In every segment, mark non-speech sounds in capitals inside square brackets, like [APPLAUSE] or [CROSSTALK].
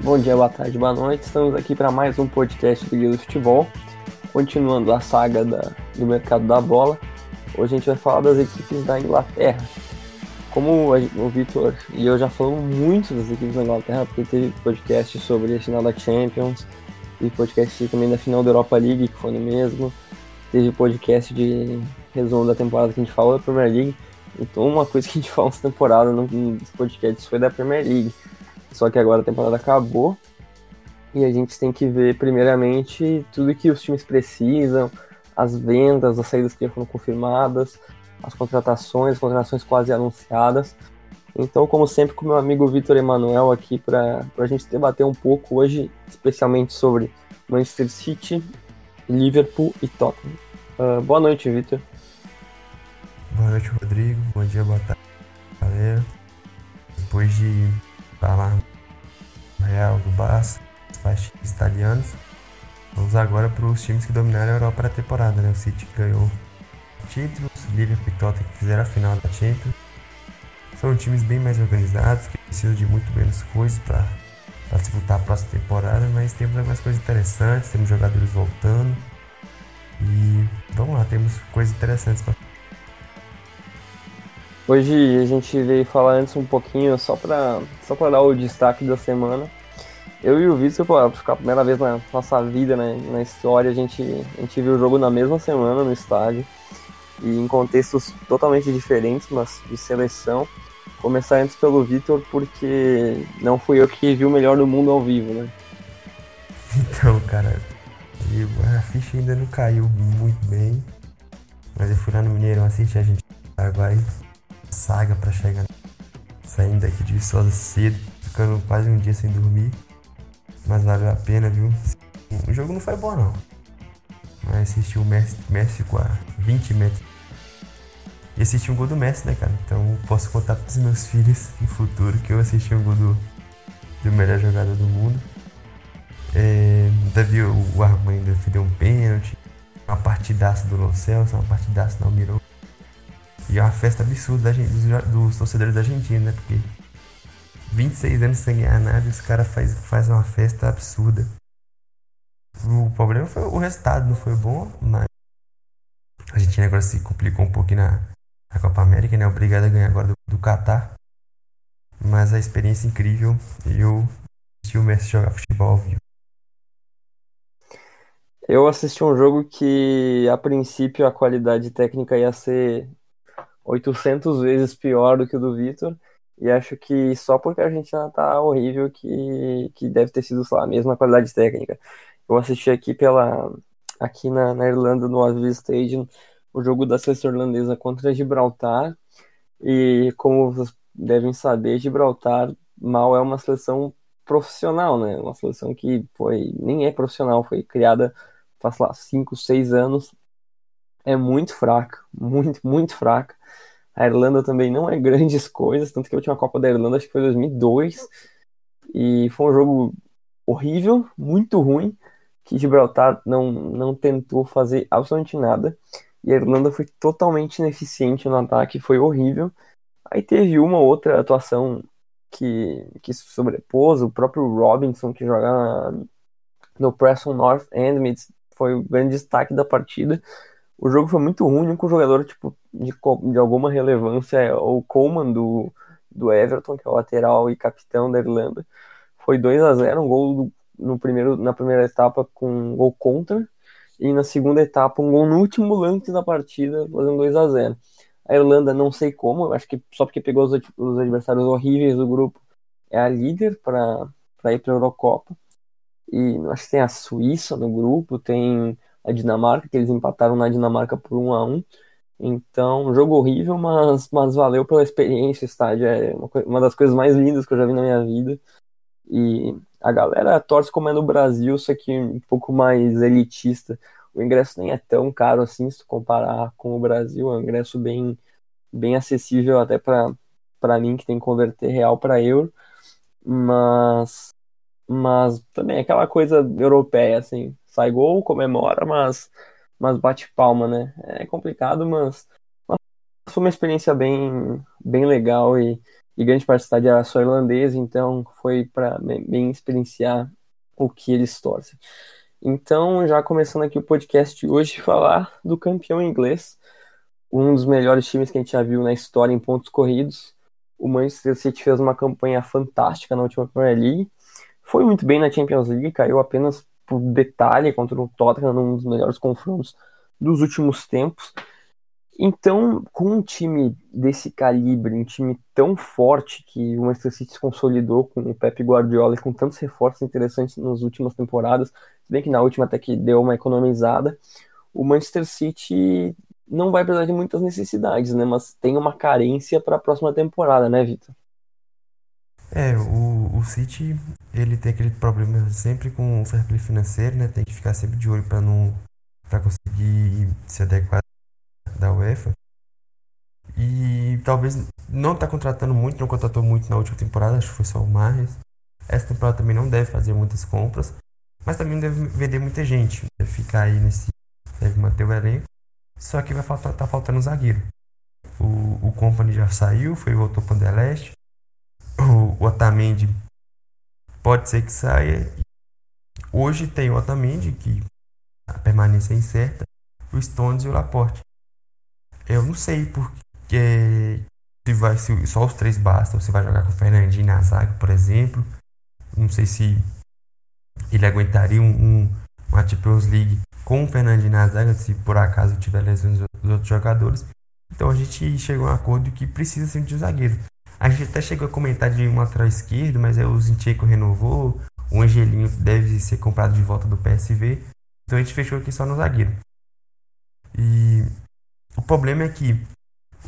Bom dia, boa tarde, boa noite. Estamos aqui para mais um podcast do Guia do Futebol, continuando a saga da, do mercado da bola. Hoje a gente vai falar das equipes da Inglaterra. Como o Vitor e eu já falamos muito das equipes da Inglaterra, porque teve podcast sobre a final da Champions, teve podcast também da final da Europa League, que foi no mesmo, teve podcast de resumo da temporada que a gente falou da Premier League. Então, uma coisa que a gente falou nessa temporada nos podcasts foi da Premier League. Só que agora a temporada acabou e a gente tem que ver, primeiramente, tudo que os times precisam, as vendas, as saídas que já foram confirmadas, as contratações, as contratações quase anunciadas. Então, como sempre, com meu amigo Vitor Emanuel aqui para a gente debater um pouco hoje, especialmente sobre Manchester City, Liverpool e Tottenham. Uh, boa noite, Vitor. Boa noite, Rodrigo. Bom dia, boa tarde, galera. Depois de falar Real do Barça, os times italianos. Vamos agora para os times que dominaram a Europa na temporada, né? O City ganhou títulos, Liverpool e Tottenham fizeram a final da Champions. São times bem mais organizados, que precisam de muito menos coisas para disputar a próxima temporada, mas temos algumas coisas interessantes, temos jogadores voltando. E vamos lá, temos coisas interessantes para Hoje a gente veio falar antes um pouquinho, só para só pra dar o destaque da semana. Eu e o Vitor, pô, ficar a primeira vez na nossa vida, né, na história, a gente, a gente viu o jogo na mesma semana no estádio e em contextos totalmente diferentes, mas de seleção. Começar antes pelo Vitor, porque não fui eu que vi o melhor do mundo ao vivo, né? [LAUGHS] Então, cara, a ficha ainda não caiu muito bem, mas eu fui lá no Mineirão assistir a gente Paraguai saga para chegar saindo daqui de Viçosa cedo, ficando quase um dia sem dormir. Mas valeu a pena, viu? O jogo não foi bom não. Mas assisti o Messi, Messi com a 20 metros. E assisti um gol do Messi, né, cara? Então posso contar pros meus filhos no futuro que eu assisti um gol do, do melhor jogador do mundo. É, Davi, o Armando deu um pênalti. Uma partidaça do Lo uma partidaça do Almirão. E é uma festa absurda dos, dos, torcedores da Argentina, né? Porque 26 anos sem ganhar nada, os caras faz, faz uma festa absurda. O problema foi o resultado, não foi bom, mas a Argentina agora se complicou um pouquinho na, na Copa América, né? Obrigado a ganhar agora do, do Qatar. Mas a experiência é incrível e eu assisti o Messi jogar futebol ao vivo. Eu assisti um jogo que, a princípio, a qualidade técnica ia ser 800 vezes pior do que o do Vitor. E acho que só porque a Argentina tá horrível que, que deve ter sido, sei lá, a mesma qualidade técnica. Eu assisti aqui pela aqui na, na Irlanda, no Aviva Stadium, o jogo da seleção irlandesa contra Gibraltar. E como vocês devem saber, Gibraltar mal é uma seleção profissional, né? Uma seleção que foi nem é profissional, foi criada faz lá 5, 6 anos. É muito fraca, muito, muito fraca. A Irlanda também não é [LAUGHS] grandes coisas, tanto que a última Copa da Irlanda acho que foi 2002 e foi um jogo horrível, muito ruim, que Gibraltar não, não tentou fazer absolutamente nada e a Irlanda foi totalmente ineficiente no ataque, foi horrível. Aí teve uma outra atuação que, que sobrepôs, o próprio Robinson, que joga no Preston North End, foi o grande destaque da partida, o jogo foi muito ruim, um jogador tipo, de, de alguma relevância o Coleman do, do Everton, que é o lateral e capitão da Irlanda. Foi 2 a 0 um gol do, no primeiro, na primeira etapa com um gol contra, e na segunda etapa um gol no último lance da partida, fazendo 2 a 0 A Irlanda, não sei como, acho que só porque pegou os, os adversários horríveis do grupo, é a líder para ir para a Eurocopa. E acho que tem a Suíça no grupo, tem a Dinamarca, que eles empataram na Dinamarca por 1 a 1 Então, jogo horrível, mas, mas valeu pela experiência. O estádio é uma, uma das coisas mais lindas que eu já vi na minha vida. E a galera torce como é no Brasil, só que um pouco mais elitista. O ingresso nem é tão caro assim, se tu comparar com o Brasil. É um ingresso bem, bem acessível até para mim, que tem que converter real para euro. Mas, mas também é aquela coisa europeia, assim sai gol, comemora, mas, mas bate palma, né? É complicado, mas, mas foi uma experiência bem, bem legal e, e grande parte da cidade era só irlandesa, então foi para bem experienciar o que eles torcem. Então, já começando aqui o podcast de hoje, [LAUGHS] falar do campeão inglês, um dos melhores times que a gente já viu na história em pontos corridos. O Manchester City fez uma campanha fantástica na última Premier League, foi muito bem na Champions League, caiu apenas por detalhe contra o Tottenham num dos melhores confrontos dos últimos tempos. Então, com um time desse calibre, um time tão forte que o Manchester City se consolidou com o Pep Guardiola e com tantos reforços interessantes nas últimas temporadas, bem que na última até que deu uma economizada, o Manchester City não vai precisar de muitas necessidades, né? Mas tem uma carência para a próxima temporada, né, Vitor? É, o, o City, ele tem aquele problema sempre com o fair play financeiro, né? Tem que ficar sempre de olho para não para conseguir se adequar da UEFA. E talvez não está contratando muito, não contratou muito na última temporada, acho que foi só o Marres. Essa temporada também não deve fazer muitas compras, mas também não deve vender muita gente. Deve ficar aí nesse. Deve manter o elenco. Só que vai faltar, tá faltando um zagueiro. O, o Company já saiu, foi voltou para o Anderlecht. O, Otamendi pode ser que saia. Hoje tem o Otamendi, que a permanência é incerta. O Stones e o Laporte. Eu não sei porque se vai se só os três bastam, você vai jogar com o Fernandinho na zaga, por exemplo. Não sei se ele aguentaria um, um uma Champions League com o Fernandinho na zaga, se por acaso tiver lesões dos outros jogadores. Então a gente chegou a um acordo que precisa sim de um zagueiro. A gente até chegou a comentar de um lateral esquerdo, mas aí o Zinchenko renovou, o Angelinho deve ser comprado de volta do PSV. Então a gente fechou aqui só no zagueiro. E o problema é que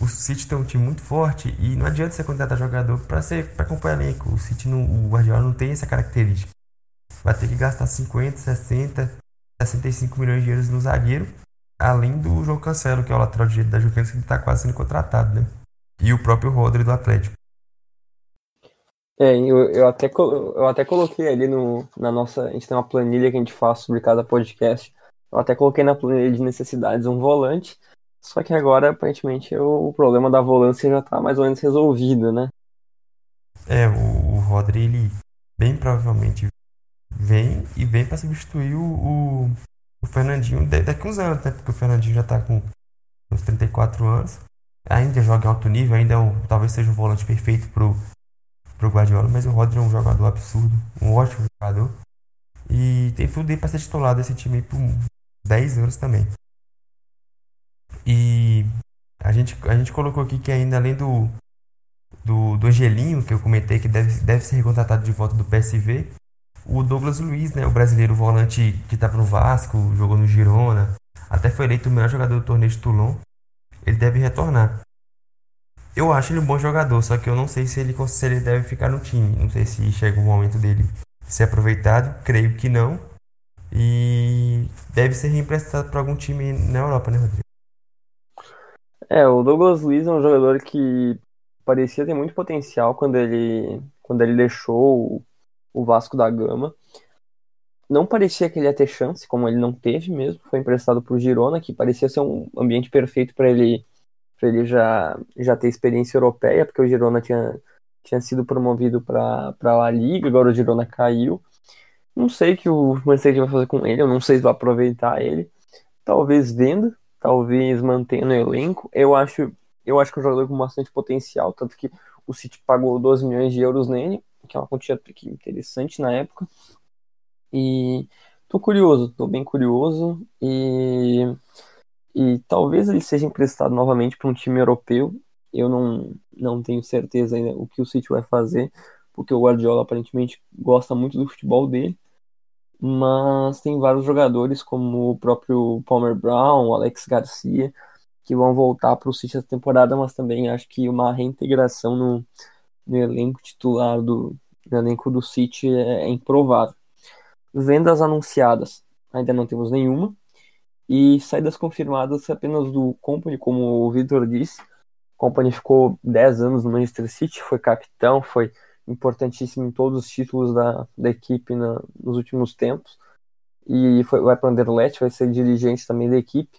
o City tem um time muito forte e não adianta você contratar jogador para ser para elenco. O City não, o Guardiola não tem essa característica. Vai ter que gastar 50, 60, 65 milhões de euros no zagueiro, além do João Cancelo, que é o lateral direito da Juventus que está quase sendo contratado, né? E o próprio Rodri do Atlético. É, eu, eu, até, eu até coloquei ali no, na nossa. A gente tem uma planilha que a gente faz sobre cada podcast. Eu até coloquei na planilha de necessidades um volante só que agora, aparentemente, o problema da volância já tá mais ou menos resolvido, né? É, o, o Rodri, ele bem provavelmente vem e vem para substituir o, o, o, Fernandinho daqui uns anos, né? Porque o Fernandinho já tá com uns 34 anos. Ainda joga em alto nível, ainda é um, talvez seja um volante perfeito pro, pro Guardiola, mas o Rodri é um jogador absurdo, um ótimo jogador. E tem tudo aí para ser titular desse time por 10 anos também. E a gente, a gente colocou aqui que ainda além do, do, do Angelinho, que eu comentei que deve, deve ser recontratado de volta do PSV, o Douglas Luiz, né, o brasileiro volante que estava no Vasco, jogou no Girona, até foi eleito o melhor jogador do torneio de Toulon, ele deve retornar. Eu acho ele um bom jogador, só que eu não sei se ele, se ele deve ficar no time. Não sei se chega o momento dele ser aproveitado, creio que não. E deve ser reemprestado para algum time na Europa, né, Rodrigo? É, o Douglas Luiz é um jogador que parecia ter muito potencial quando ele, quando ele deixou o, Vasco da Gama. Não parecia que ele ia ter chance, como ele não teve mesmo. Foi emprestado para o Girona, que parecia ser um ambiente perfeito para ele, para ele já, já ter experiência europeia, porque o Girona tinha, tinha sido promovido para a Liga, agora o Girona caiu. Não sei o que o Manchester vai fazer com ele, eu não sei se vai aproveitar ele. Talvez venda, talvez mantenha no elenco. Eu acho, eu acho que é um jogador com bastante potencial, tanto que o City pagou 12 milhões de euros nele, que é uma quantia interessante na época. E tô curioso, tô bem curioso e e talvez ele seja emprestado novamente para um time europeu. Eu não, não tenho certeza ainda o que o City vai fazer, porque o Guardiola aparentemente gosta muito do futebol dele mas tem vários jogadores, como o próprio Palmer Brown, Alex Garcia, que vão voltar para o City essa temporada, mas também acho que uma reintegração no, no elenco titular do no elenco do City é, é improvável. Vendas anunciadas, ainda não temos nenhuma. E saídas confirmadas apenas do Company, como o Victor disse. O Company ficou 10 anos no Manchester City, foi capitão, foi importantíssimo em todos os títulos da, da equipe na, nos últimos tempos. E foi, vai para o Anderlecht, vai ser dirigente também da equipe.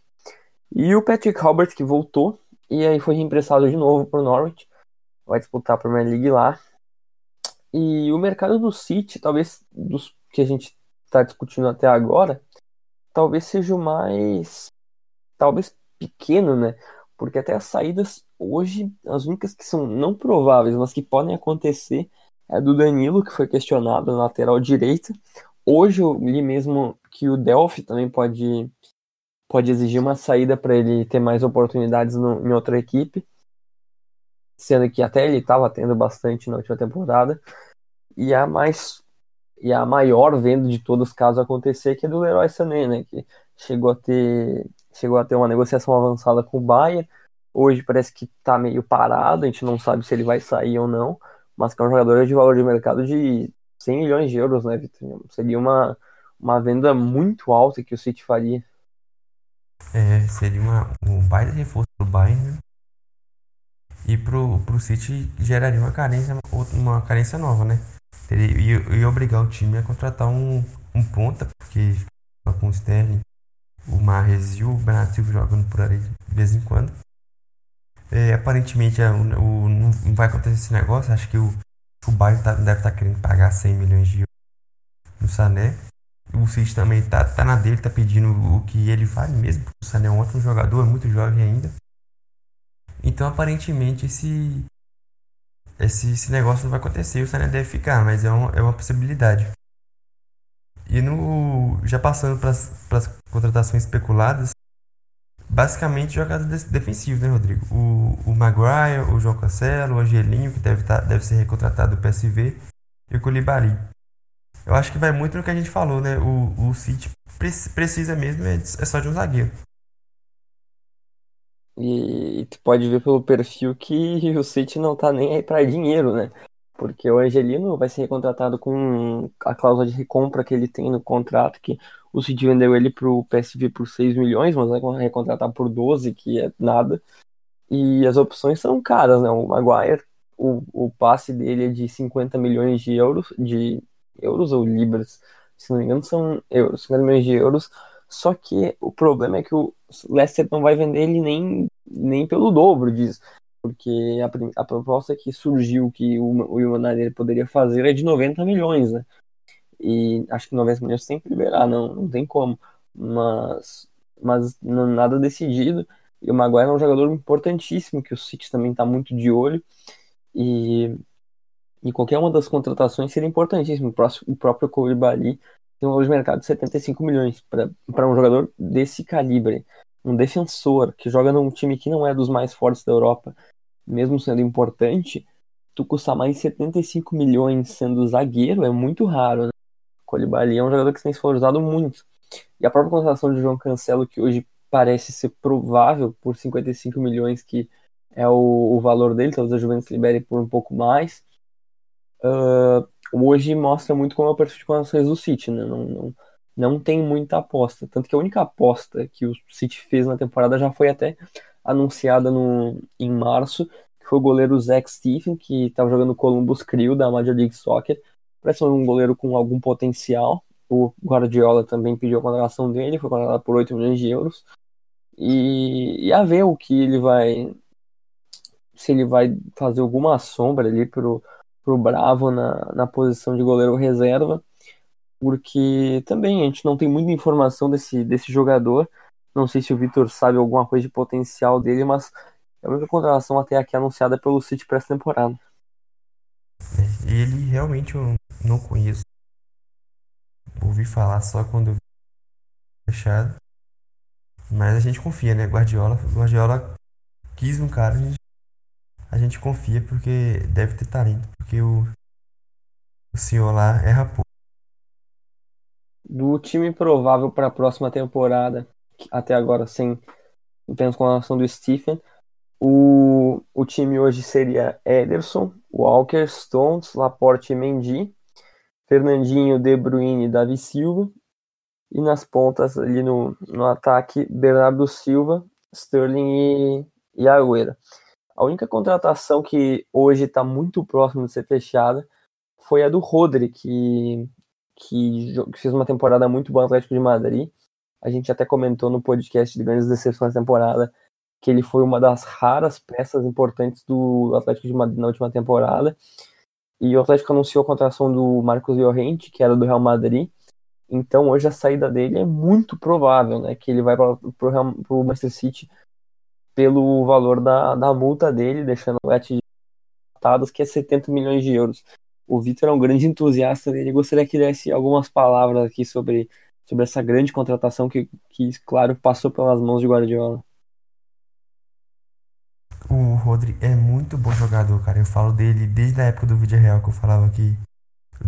E o Patrick Albert, que voltou, E aí foi reemprestado de novo para o Norwich. Vai disputar a Premier League lá. E o mercado do City, talvez dos que a gente está discutindo até agora, talvez seja o mais. talvez pequeno, né? Porque até as saídas hoje, as únicas que são não prováveis, mas que podem acontecer, é do Danilo, que foi questionado na lateral direita. Hoje eu li mesmo que o Delphi também pode, pode exigir uma saída para ele ter mais oportunidades no, em outra equipe sendo que até ele estava tendo bastante na última temporada. E a mais e a maior venda de todos caso acontecer que é do Leroy Sané, né, que chegou a ter chegou a ter uma negociação avançada com o Bayern. Hoje parece que está meio parado, a gente não sabe se ele vai sair ou não, mas que é um jogador de valor de mercado de 100 milhões de euros, né, Vitor? Seria uma, uma venda muito alta que o City faria. É, seria uma, um baita reforço do Bayern, né? E pro, pro City geraria uma carência, uma carência nova, né? Ia, ia obrigar o time a contratar um, um ponta, porque com o Sterling, o Mahrez e o Bernardo Silva jogando por ali de vez em quando. É, aparentemente é, o, o, não vai acontecer esse negócio, acho que o, o Bayern tá, deve estar tá querendo pagar 100 milhões de euros no Sané. O City também tá, tá na dele, tá pedindo o que ele vale mesmo, o Sané é um ótimo jogador, é muito jovem ainda. Então, aparentemente, esse, esse, esse negócio não vai acontecer. O Sané deve ficar, mas é uma, é uma possibilidade. E no, já passando para as contratações especuladas, basicamente jogadas defensivos, né, Rodrigo? O, o Maguire, o João Cancelo, o Angelinho, que deve, tá, deve ser recontratado do PSV, e o Koulibaly. Eu acho que vai muito no que a gente falou, né? O, o City precisa mesmo é, é só de um zagueiro. E, tu pode ver pelo perfil que [LAUGHS] o City não tá nem aí para dinheiro, né? Porque o Angelino vai ser recontratado com a cláusula de recompra que ele tem no contrato, que o City vendeu ele pro PSV por 6 milhões, mas vai recontratar por 12, que é nada. E as opções são caras, né? O Maguire, o, o passe dele é de 50 milhões de euros, de euros ou libras, se não me engano são euros, 50 milhões de euros. Só que o problema é que o Leicester não vai vender ele nem, nem pelo dobro disso. Porque a, a proposta que surgiu que o, o poderia fazer é de 90 milhões, né? E acho que 90 milhões tem que liberar, não, não tem como. Mas, mas não, nada decidido. E o Maguire é um jogador importantíssimo, que o City também está muito de olho. E, e qualquer uma das contratações seria importantíssimo. O, próximo, o próprio Koulibaly tem um valor de mercado de 75 milhões para um jogador desse calibre. Um defensor que joga num time que não é dos mais fortes da Europa, mesmo sendo importante, tu custar mais de 75 milhões sendo zagueiro é muito raro. Né? Colibali é um jogador que tem se valorizado muito. E a própria contratação de João Cancelo, que hoje parece ser provável por 55 milhões, que é o, o valor dele, talvez a Juventus libere por um pouco mais. Uh, hoje mostra muito como é o perfil de contratações do City, né? Não, não, não tem muita aposta. Tanto que a única aposta que o City fez na temporada já foi até anunciada no, em março, que foi o goleiro Zach Stephen, que estava jogando Columbus Crew da Major League Soccer. Parece um goleiro com algum potencial. O Guardiola também pediu a contratação dele, foi contratado por 8 milhões de euros. E, e a ver o que ele vai. Se ele vai fazer alguma sombra ali pro, pro Bravo na, na posição de goleiro reserva, porque também a gente não tem muita informação desse, desse jogador. Não sei se o Vitor sabe alguma coisa de potencial dele, mas é a única contratação até aqui anunciada pelo City para essa temporada. Ele realmente eu não conheço. Ouvi falar só quando fechado. Mas a gente confia, né? Guardiola, Guardiola quis um cara, a gente a gente confia porque deve ter talento, porque o, o senhor lá erra pouco. Do time provável para a próxima temporada, até agora sem apenas com a relação do Stephen, o, o time hoje seria Ederson, Walker, Stones, Laporte e Mendy, Fernandinho, De Bruyne e Davi Silva, e nas pontas ali no, no ataque, Bernardo Silva, Sterling e, e. A única contratação que hoje está muito próximo de ser fechada foi a do Rodri, que, que, que fez uma temporada muito boa no Atlético de Madrid. A gente até comentou no podcast de grandes decepções da temporada que ele foi uma das raras peças importantes do Atlético de Madrid na última temporada. E o Atlético anunciou a contratação do Marcos Llorente, que era do Real Madrid. Então hoje a saída dele é muito provável, né? Que ele vai para o Manchester City pelo valor da, da multa dele, deixando o Let que é 70 milhões de euros. O Vitor é um grande entusiasta dele. Gostaria que desse algumas palavras aqui sobre, sobre essa grande contratação que, que, claro, passou pelas mãos de Guardiola. O Rodri é muito bom jogador, cara. Eu falo dele desde a época do vídeo real que eu falava que.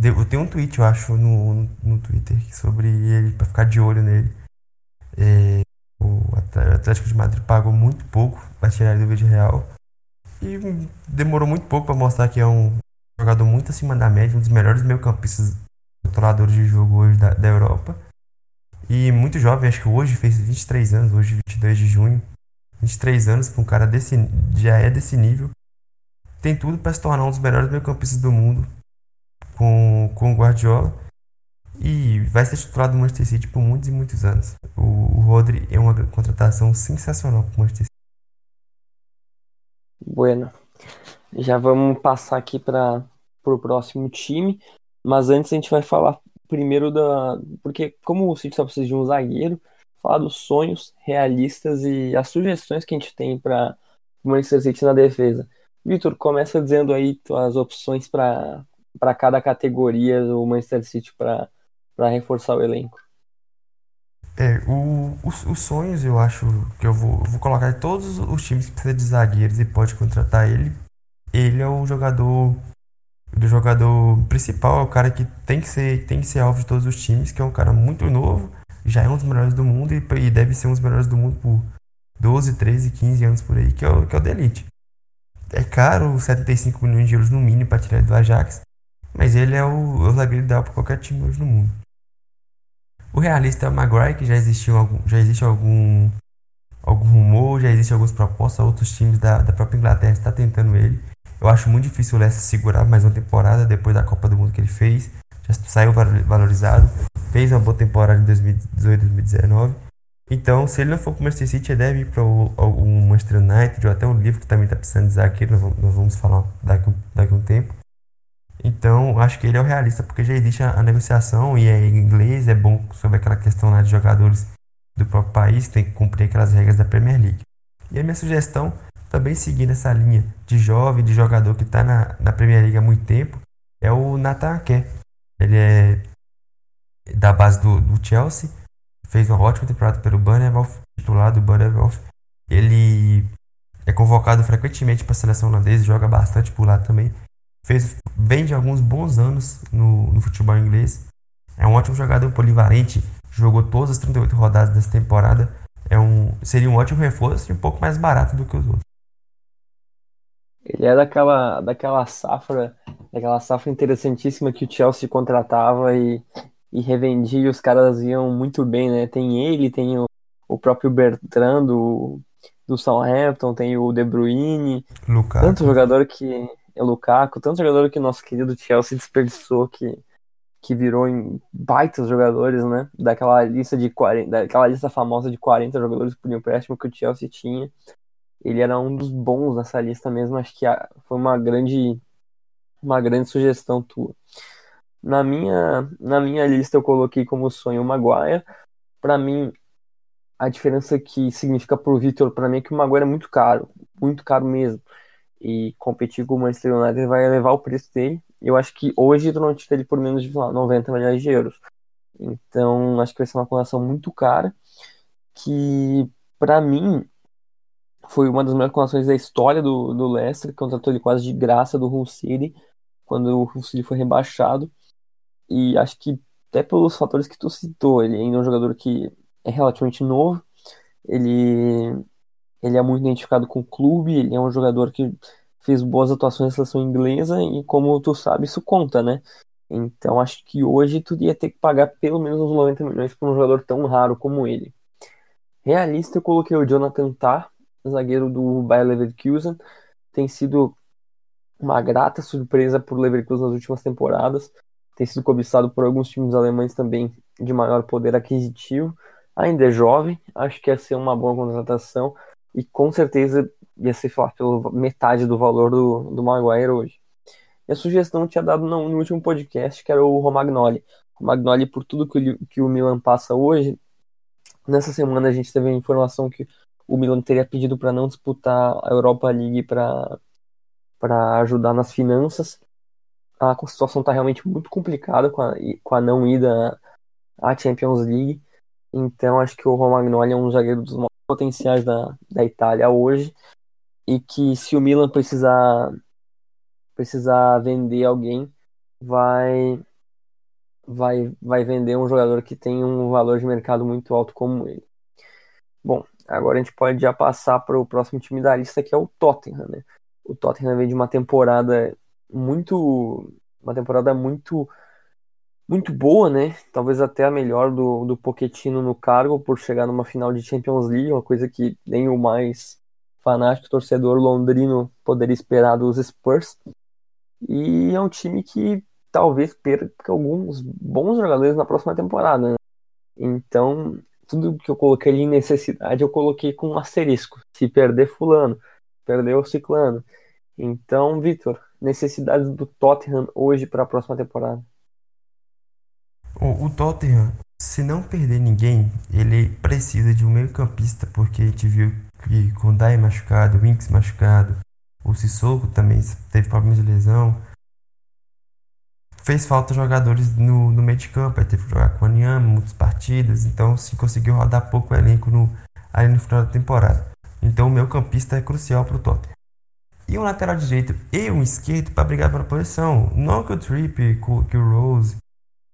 Eu tenho um tweet, eu acho, no, no, no Twitter sobre ele, pra ficar de olho nele. É, o Atlético de Madrid pagou muito pouco pra tirar ele do vídeo real. E demorou muito pouco para mostrar que é um jogador muito acima da média, um dos melhores meio-campistas controladores de jogo hoje da, da Europa. E muito jovem, acho que hoje fez 23 anos, hoje 22 de junho. 23 anos para um cara desse já é desse nível. Tem tudo para se tornar um dos melhores meio-campistas do mundo com, com o Guardiola. E vai ser titulado do Manchester City por muitos e muitos anos. O, o Rodri é uma contratação sensacional para o Manchester City. Bueno. Já vamos passar aqui para o próximo time. Mas antes a gente vai falar primeiro da. Porque, como o City só precisa de um zagueiro, falar dos sonhos realistas e as sugestões que a gente tem para o Manchester City na defesa. Vitor, começa dizendo aí as opções para cada categoria do Manchester City para reforçar o elenco. É, o, os, os, sonhos eu acho que eu vou, vou colocar todos os times que precisam de zagueiros e pode contratar ele. Ele é o jogador do jogador principal, é o cara que tem que ser tem que ser alvo de todos os times, que é um cara muito novo, já é um dos melhores do mundo e, e deve ser um dos melhores do mundo por 12, 13, 15 anos por aí, que é o, que é o da Elite. É caro, 75 milhões de euros no mínimo para tirar ele do Ajax, mas ele é o, é o zagueiro ideal para qualquer time hoje no mundo. O realista é Maguire, que já existiu algum, já existe algum, algum rumor, já existem algumas propostas, outros times da, da própria Inglaterra estão tentando ele. Eu acho muito difícil o Leicester segurar mais uma temporada depois da Copa do Mundo que ele fez. Já saiu valorizado, fez uma boa temporada em 2018, 2019. Então, se ele não for para o Manchester City, ele deve ir para o, Manchester United ou até o livro que também está precisando de zagueiro, nós, nós vamos falar daqui, daqui um tempo. Então, acho que ele é o realista, porque já existe a, a negociação e é em inglês, é bom sobre aquela questão lá de jogadores do próprio país, tem que cumprir aquelas regras da Premier League. E a minha sugestão, também seguindo essa linha de jovem, de jogador que está na, na Premier League há muito tempo, é o Nathan Ake. Ele é da base do, do Chelsea, fez uma ótima temporada pelo Bournemouth, titular do Bournemouth. Ele é convocado frequentemente para a seleção holandesa, joga bastante por lá também fez, vem de alguns bons anos no, no futebol inglês. É um ótimo jogador polivalente, jogou todas as 38 rodadas dessa temporada. É um, seria um ótimo reforço e um pouco mais barato do que os outros. Ele é daquela, daquela safra, daquela safra interessantíssima que o Chelsea contratava e, e revendia e os caras iam muito bem, né? Tem ele, tem o, o próprio Bertrand do, do Southampton, tem o De Bruyne, Lukaku. tanto jogador que Lukaku, tanto jogador que o nosso querido Chelsea desperdiçou que, que virou em baitas jogadores, né? Daquela lista de 40, daquela lista famosa de 40 jogadores por empréstimo que o Chelsea tinha. Ele era um dos bons nessa lista mesmo, acho que foi uma grande uma grande sugestão tua. Na minha na minha lista eu coloquei como sonho o Maguire. Para mim a diferença que significa pro Vitor para mim é que o Maguire é muito caro, muito caro mesmo e competir com o Manchester United vai elevar o preço dele. Eu acho que hoje tu não tira ele por menos de lá, 90 milhões de euros. Então acho que vai ser uma colação muito cara que para mim foi uma das melhores colações da história do, do Leicester, que contratou ele quase de graça do Hull City quando o Hull City foi rebaixado. E acho que até pelos fatores que tu citou, ele ainda é um jogador que é relativamente novo, ele ele é muito identificado com o clube, ele é um jogador que fez boas atuações na seleção inglesa e, como tu sabe, isso conta, né? Então acho que hoje tu ia ter que pagar pelo menos uns 90 milhões por um jogador tão raro como ele. Realista, eu coloquei o Jonathan Tah, zagueiro do Bayer Leverkusen. Tem sido uma grata surpresa por Leverkusen nas últimas temporadas. Tem sido cobiçado por alguns times alemães também de maior poder aquisitivo. Ainda é jovem, acho que ia ser uma boa contratação e com certeza ia ser, lá, pela metade do valor do, do Maguire hoje. E a sugestão tinha dado no, no último podcast, que era o Romagnoli. O Romagnoli, por tudo que, que o Milan passa hoje, nessa semana a gente teve a informação que o Milan teria pedido para não disputar a Europa League para ajudar nas finanças. A situação está realmente muito complicada com a, com a não ida à Champions League. Então acho que o Romagnoli é um zagueiro dos potenciais da, da Itália hoje. E que se o Milan precisar, precisar vender alguém, vai, vai, vai vender um jogador que tem um valor de mercado muito alto como ele. Bom, agora a gente pode já passar para o próximo time da lista, que é o Tottenham. Né? O Tottenham vem de uma temporada muito. Uma temporada muito muito boa, né? Talvez até a melhor do, do Pochettino no cargo por chegar numa final de Champions League, uma coisa que nem o mais fanático torcedor londrino poderia esperar dos Spurs. E é um time que talvez perca alguns bons jogadores na próxima temporada. Né? Então, tudo que eu coloquei ali em necessidade, eu coloquei com um asterisco. Se perder fulano, perder o ciclano. Então, Vitor, necessidades do Tottenham hoje para a próxima temporada. O, o Tottenham, se não perder ninguém, ele precisa de um meio campista, porque a gente viu que com Dai machucado, Winks machucado, o Sissoko também teve problemas de lesão. Fez falta jogadores no, no meio de campo, aí teve que jogar com o Aniama, muitas partidas, então se conseguiu rodar pouco o elenco no, aí no final da temporada. Então o meio campista é crucial para o Tottenham. E um lateral direito e um esquerdo para brigar pela posição. Não que o Tripp, que o Rose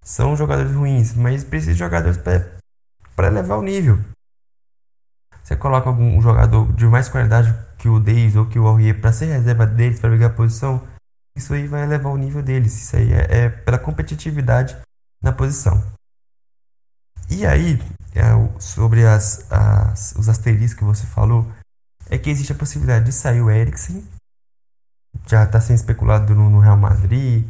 são jogadores ruins, mas precisa de jogadores para elevar o nível. Você coloca algum jogador de mais qualidade que o Davis ou que o Aurier para ser reserva deles, para brigar a posição, isso aí vai elevar o nível deles. Isso aí é, é pela competitividade na posição. E aí, é, sobre as, as, os asteriscos que você falou, é que existe a possibilidade de sair o Eriksen, já está sendo especulado no, no Real Madrid,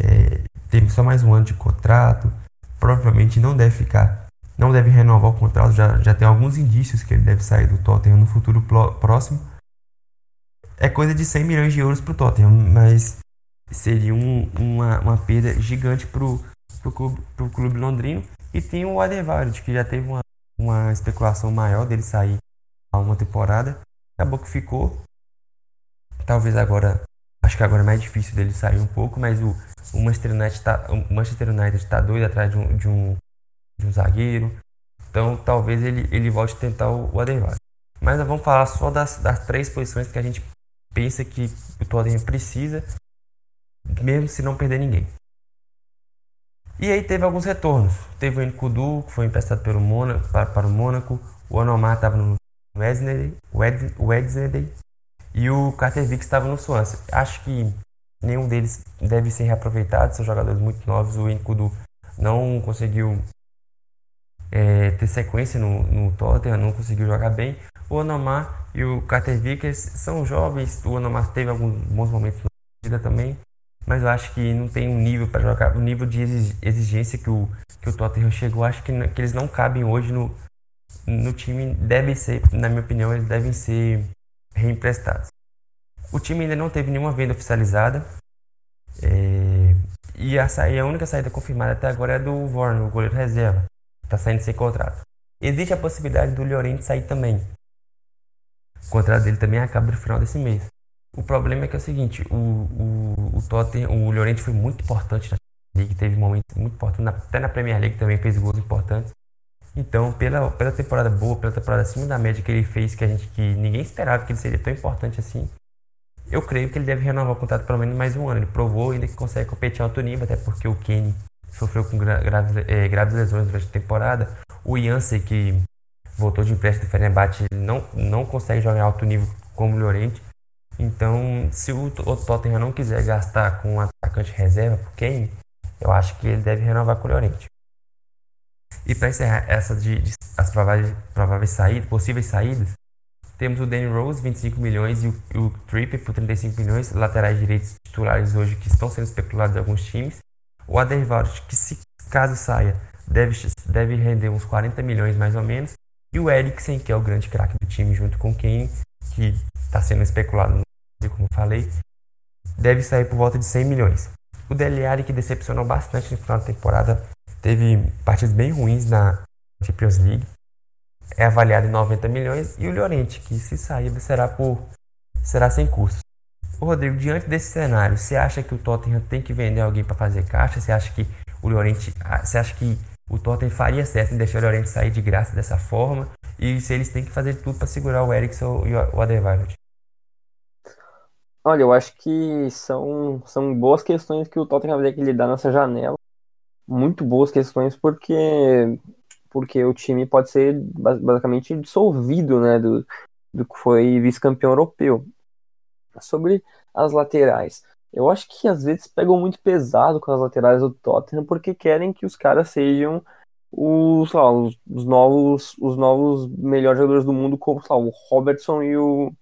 é, tem só mais um ano de contrato, provavelmente não deve ficar, não deve renovar o contrato, já, já tem alguns indícios que ele deve sair do Tottenham no futuro próximo. É coisa de 100 milhões de euros para o Tottenham, mas seria um, uma, uma perda gigante para o clube, pro clube londrino. E tem o Adevared, que já teve uma, uma especulação maior dele sair há uma temporada. Acabou que ficou. Talvez agora Acho que agora é mais difícil dele sair um pouco, mas o, o Manchester United está Manchester United tá doido atrás de um, de um, de um zagueiro. Então talvez ele, ele volte a tentar o, o. Mas nós vamos falar só das, das três posições que a gente pensa que o Tottenham precisa, mesmo se não perder ninguém. E aí teve alguns retornos. Teve o Nkudu, que foi emprestado pelo Mônaco, para, para o Mônaco. O Onomar estava no Wednesday, Wednesday e o Carter Vick estava no Swansea. Acho que nenhum deles deve ser reaproveitado, são jogadores muito novos. O Enkudu não conseguiu é, ter sequência no, no Tottenham, não conseguiu jogar bem. O Onomar e o Carter Vickers são jovens, o Onomar teve alguns bons momentos na vida também, mas eu acho que não tem um nível para jogar, o nível de exigência que o, que o Tottenham chegou, acho que, que eles não cabem hoje no, no time, devem ser, na minha opinião, eles devem ser reemprestados. O time ainda não teve nenhuma venda oficializada. É, e a, a, única saída confirmada até agora é do Vorn, o goleiro reserva. Está saindo sem contrato. Existe a possibilidade do Llorente sair também. O contrato dele também acaba no final desse mês. O problema é que é o seguinte, o, o, o Tottenham, o Llorente foi muito importante na League, teve momentos muito importantes, até na Premier League também fez gols importantes. Então, pela, pela temporada boa, pela temporada acima da média que ele fez, que a gente que ninguém esperava que ele seria tão importante assim, eu creio que ele deve renovar o contrato pelo menos mais um ano. Ele provou ainda que consegue competir alto nível, até porque o Kenny sofreu com graves, é, graves lesões durante a temporada. O Jansen, que voltou de empréstimo do Fenerbahçe, não, não consegue jogar alto nível como o Llorente. Então, se o, o Tottenham não quiser gastar com um atacante reserva pro Kane, eu acho que ele deve renovar com o Llorente. E para encerrar essa de, de, as prováveis, prováveis saídas, possíveis saídas, temos o Danny Rose, 25 milhões, e o, o Tripp por 35 milhões, laterais direitos titulares hoje que estão sendo especulados em alguns times. O Adervald, que se caso saia, deve, deve render uns 40 milhões mais ou menos. E o Eriksen, que é o grande craque do time, junto com Kane, que está sendo especulado no como falei, deve sair por volta de 100 milhões. O Dele Alli, que decepcionou bastante no final da temporada, teve partidas bem ruins na Champions League, é avaliado em 90 milhões. E o Llorente, que se sair será, por, será sem custo. Rodrigo, diante desse cenário, você acha que o Tottenham tem que vender alguém para fazer caixa? Você acha que o Llorente, ah, você acha que o Tottenham faria certo em deixar o Llorente sair de graça dessa forma? E se eles têm que fazer tudo para segurar o Ericsson e o Adebayo? Olha, eu acho que são, são boas questões que o Tottenham vai ter que lidar nessa janela. Muito boas questões, porque, porque o time pode ser basicamente dissolvido né, do, do que foi vice-campeão europeu. Sobre as laterais, eu acho que às vezes pegam muito pesado com as laterais do Tottenham porque querem que os caras sejam os, lá, os, os, novos os novos melhores jogadores do mundo, como lá, o Robertson e o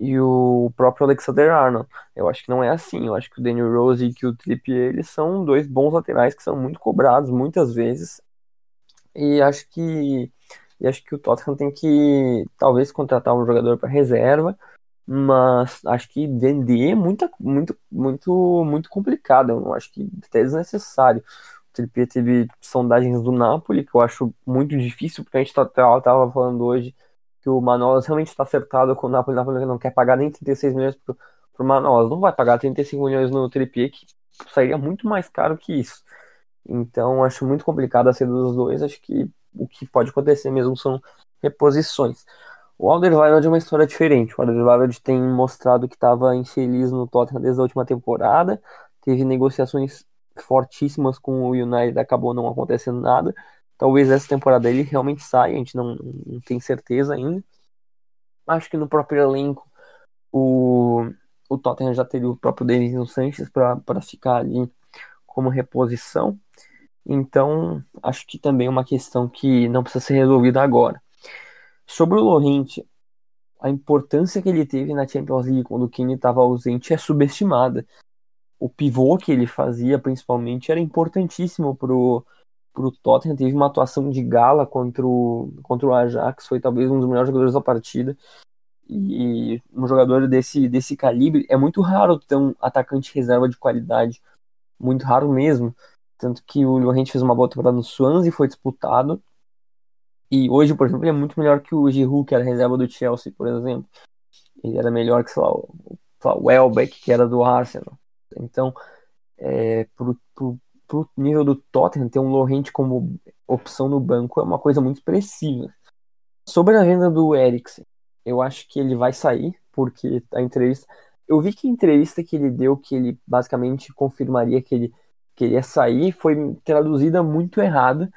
e o próprio Alexander Arnold. Eu acho que não é assim. Eu acho que o Daniel Rose e que o Trippier eles são dois bons laterais que são muito cobrados muitas vezes. E acho que e acho que o Tottenham tem que talvez contratar um jogador para reserva, mas acho que vender é muito, muito, muito, muito complicado. Eu acho que até desnecessário. O Trippier teve sondagens do Napoli, que eu acho muito difícil, porque a gente estava tá, falando hoje que o Manolas realmente está acertado com o Napoli. O Napoli não quer pagar nem 36 milhões pro, pro Manolas. Não vai pagar 35 milhões no Trippier, que sairia muito mais caro que isso. Então, acho muito complicado a saída dos dois. Acho que o que pode acontecer mesmo são reposições. O Alderweireld é uma história diferente. O Alderweireld tem mostrado que estava infeliz no Tottenham desde a última temporada. Teve negociações fortíssimas com o United, acabou não acontecendo nada. Talvez essa temporada ele realmente saia, a gente não, não tem certeza ainda. Acho que no próprio elenco o, o Tottenham já teria o próprio Denison Sanches para ficar ali como reposição. Então, acho que também é uma questão que não precisa ser resolvida agora. Sobre o Lorente, a importância que ele teve na Champions League quando o Kane estava ausente é subestimada. O pivô que ele fazia, principalmente, era importantíssimo pro pro Tottenham, teve uma atuação de gala contra o, contra o Ajax, foi talvez um dos melhores jogadores da partida. E um jogador desse, desse calibre é muito raro ter um atacante reserva de qualidade, muito raro mesmo. Tanto que o Llorente fez uma boa temporada no e foi disputado. E hoje, por exemplo, ele é muito melhor que o Giroud, que era reserva do Chelsea, por exemplo. Ele era melhor que, sei lá, o, o Welbeck, que era do Arsenal. Então, é, pro, pro, pro nível do Tottenham, ter um Lorente como opção no banco é uma coisa muito expressiva. Sobre a venda do Eriksen, eu acho que ele vai sair, porque a entrevista. Eu vi que a entrevista que ele deu, que ele basicamente confirmaria que ele queria sair, foi traduzida muito errada.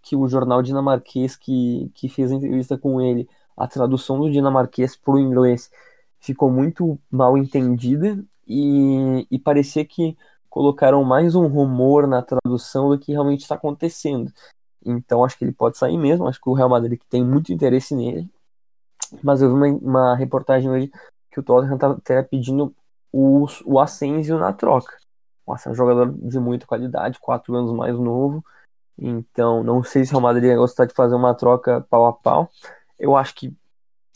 Que o jornal dinamarquês que, que fez a entrevista com ele, a tradução do dinamarquês para o inglês ficou muito mal entendida e, e parecia que colocaram mais um rumor na tradução do que realmente está acontecendo. Então acho que ele pode sair mesmo. Acho que o Real Madrid tem muito interesse nele. Mas eu vi uma, uma reportagem hoje que o Tottenham está pedindo o, o Asensio na troca. Nossa, é um jogador de muita qualidade, quatro anos mais novo. Então, não sei se o Real Madrid ia gostar de fazer uma troca pau a pau. Eu acho que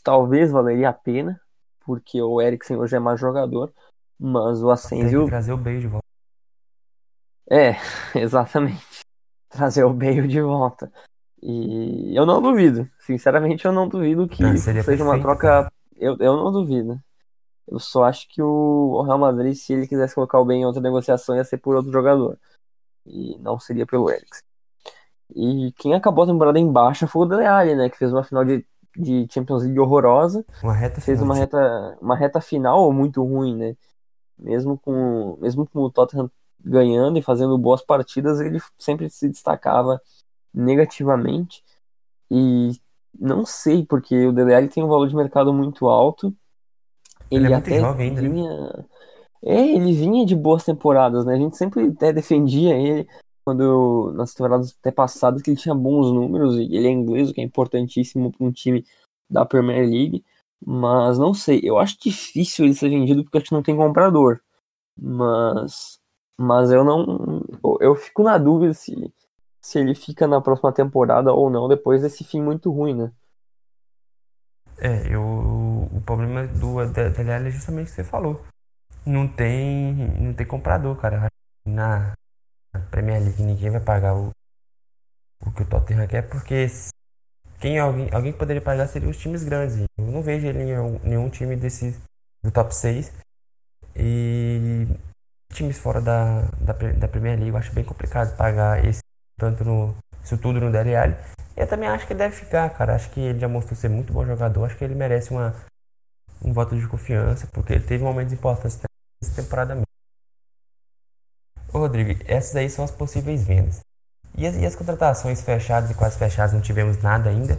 talvez valeria a pena, porque o Eriksen hoje é mais jogador, mas o Asensio... trazer o Bale de volta. É, [LAUGHS] exatamente. Trazer o Bale de volta. E eu não duvido. Sinceramente, eu não duvido que não, seja perfeito. uma troca. Eu, eu não duvido. Eu só acho que o Real Madrid, se ele quisesse colocar o bem em outra negociação, ia ser por outro jogador. E não seria pelo Eriksen. E quem acabou a temporada em baixa foi o Dele Alli, né? Que fez uma final de, de Champions League horrorosa. Uma reta fez uma reta, uma reta final muito ruim, né? Mesmo com, mesmo com o Tottenham ganhando e fazendo boas partidas, ele sempre se destacava negativamente. E não sei, porque o DDL tem um valor de mercado muito alto. Ele, ele é até jovem ainda, né? vinha... É, ele vinha de boas temporadas, né? A gente sempre até defendia ele quando nas temporadas até passadas que ele tinha bons números e ele é inglês, o que é importantíssimo para um time da Premier League. Mas não sei, eu acho difícil ele ser vendido porque a gente não tem comprador. Mas mas eu não. Eu fico na dúvida se, se ele fica na próxima temporada ou não depois desse fim muito ruim, né? É, eu, o problema do DLL é justamente o que você falou. Não tem, não tem comprador, cara. Na, Premier League ninguém vai pagar o, o que o Tottenham quer, porque quem alguém, alguém que poderia pagar seria os times grandes. Eu não vejo ele em nenhum time desse do top 6. E times fora da, da, da Premier League, eu acho bem complicado pagar esse tanto no isso tudo no DLL. Eu também acho que deve ficar, cara. Acho que ele já mostrou ser muito bom jogador. Acho que ele merece uma, um voto de confiança, porque ele teve momentos importantes nessa temporada mesmo. Ô, Rodrigo, essas aí são as possíveis vendas. E as, e as contratações fechadas e quase fechadas não tivemos nada ainda.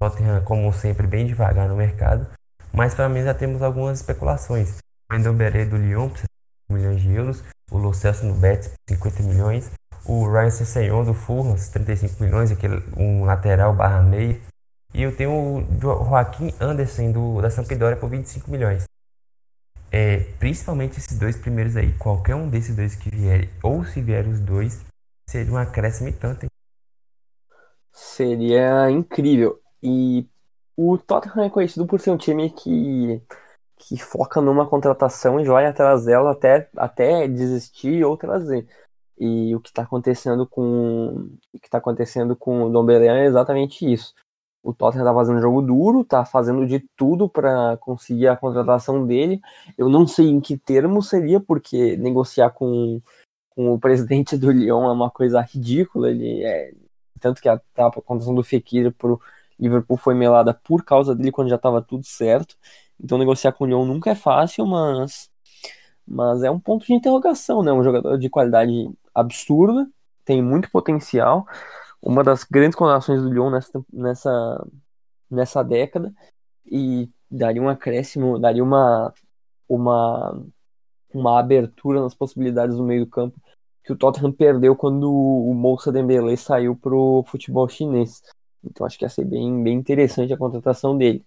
Tottenham, como sempre, bem devagar no mercado. Mas pelo menos já temos algumas especulações. O Endomberé do Lyon 50 milhões de euros. O Lo Celso no Betis por 50 milhões o Ryan Sessegnon do Fulham, 35 milhões, aquele, um lateral barra meia. E eu tenho o Joaquim Anderson do, da Sampdoria por 25 milhões. É, principalmente esses dois primeiros aí, qualquer um desses dois que vierem, ou se vierem os dois, seria um acréscimo tanto. Hein? Seria incrível. E o Tottenham é conhecido por ser um time que, que foca numa contratação e vai atrás dela até, até desistir ou trazer. E o que está acontecendo com o que está acontecendo com o Dom Belém é exatamente isso. O Tottenham está fazendo um jogo duro, está fazendo de tudo para conseguir a contratação dele. Eu não sei em que termo seria, porque negociar com, com o presidente do Lyon é uma coisa ridícula. Ele é tanto que a, a contratação do Fekir para o Liverpool foi melada por causa dele quando já estava tudo certo. Então negociar com o Lyon nunca é fácil, mas mas é um ponto de interrogação, né? Um jogador de qualidade absurda, tem muito potencial. Uma das grandes contratações do Lyon nessa, nessa, nessa década. E daria um acréscimo, daria uma, uma, uma abertura nas possibilidades do meio do campo que o Tottenham perdeu quando o Moussa Dembélé saiu pro futebol chinês. Então acho que ia ser bem, bem interessante a contratação dele.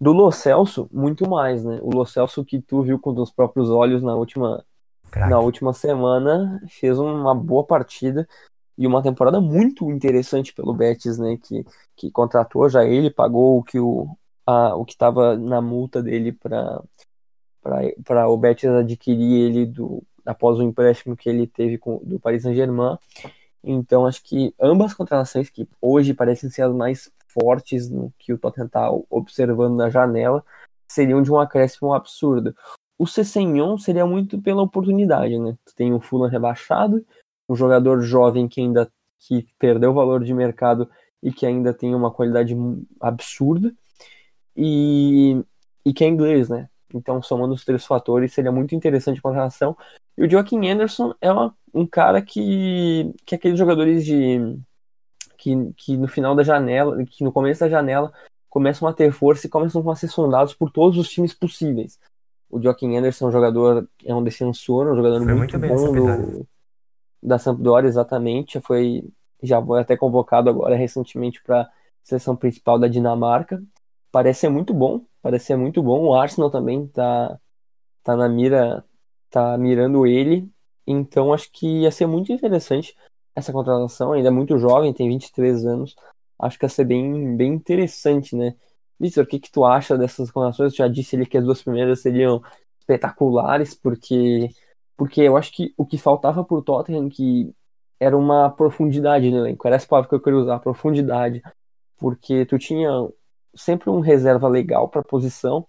Do Lo Celso, muito mais, né? O Lo Celso que tu viu com os próprios olhos na última, na última semana fez uma boa partida e uma temporada muito interessante pelo Betis, né? Que, que contratou já ele, pagou o que o, a, o que estava na multa dele para para o Betis adquirir ele do, após o empréstimo que ele teve com, do Paris Saint-Germain. Então acho que ambas contratações que hoje parecem ser as mais fortes no que o Tottenham está observando na janela seriam de um acréscimo absurdo. O Cessenhon seria muito pela oportunidade, né? Tu tem o Fulham rebaixado, um jogador jovem que ainda que perdeu o valor de mercado e que ainda tem uma qualidade absurda e, e que é inglês, né? Então, somando os três fatores, seria muito interessante a relação. E o Joaquim Anderson é uma, um cara que, que é aqueles jogadores de que, que no final da janela, que no começo da janela começam a ter força e começam a ser sondados por todos os times possíveis. O Joaquim Anderson é um jogador, é um defensor, um jogador muito, muito bom do, da Sampdoria, exatamente. Foi, já foi até convocado agora recentemente para a seleção principal da Dinamarca. Parece ser muito bom, parece ser muito bom. O Arsenal também tá, tá na mira, tá mirando ele. Então acho que ia ser muito interessante essa contratação, ainda é muito jovem, tem 23 anos. Acho que ia ser bem, bem interessante, né? Vitor, o que, que tu acha dessas contratações? Eu já disse ali que as duas primeiras seriam espetaculares, porque, porque eu acho que o que faltava pro Tottenham que era uma profundidade no elenco. Era essa palavra que eu queria usar, profundidade. Porque tu tinha sempre um reserva legal para posição,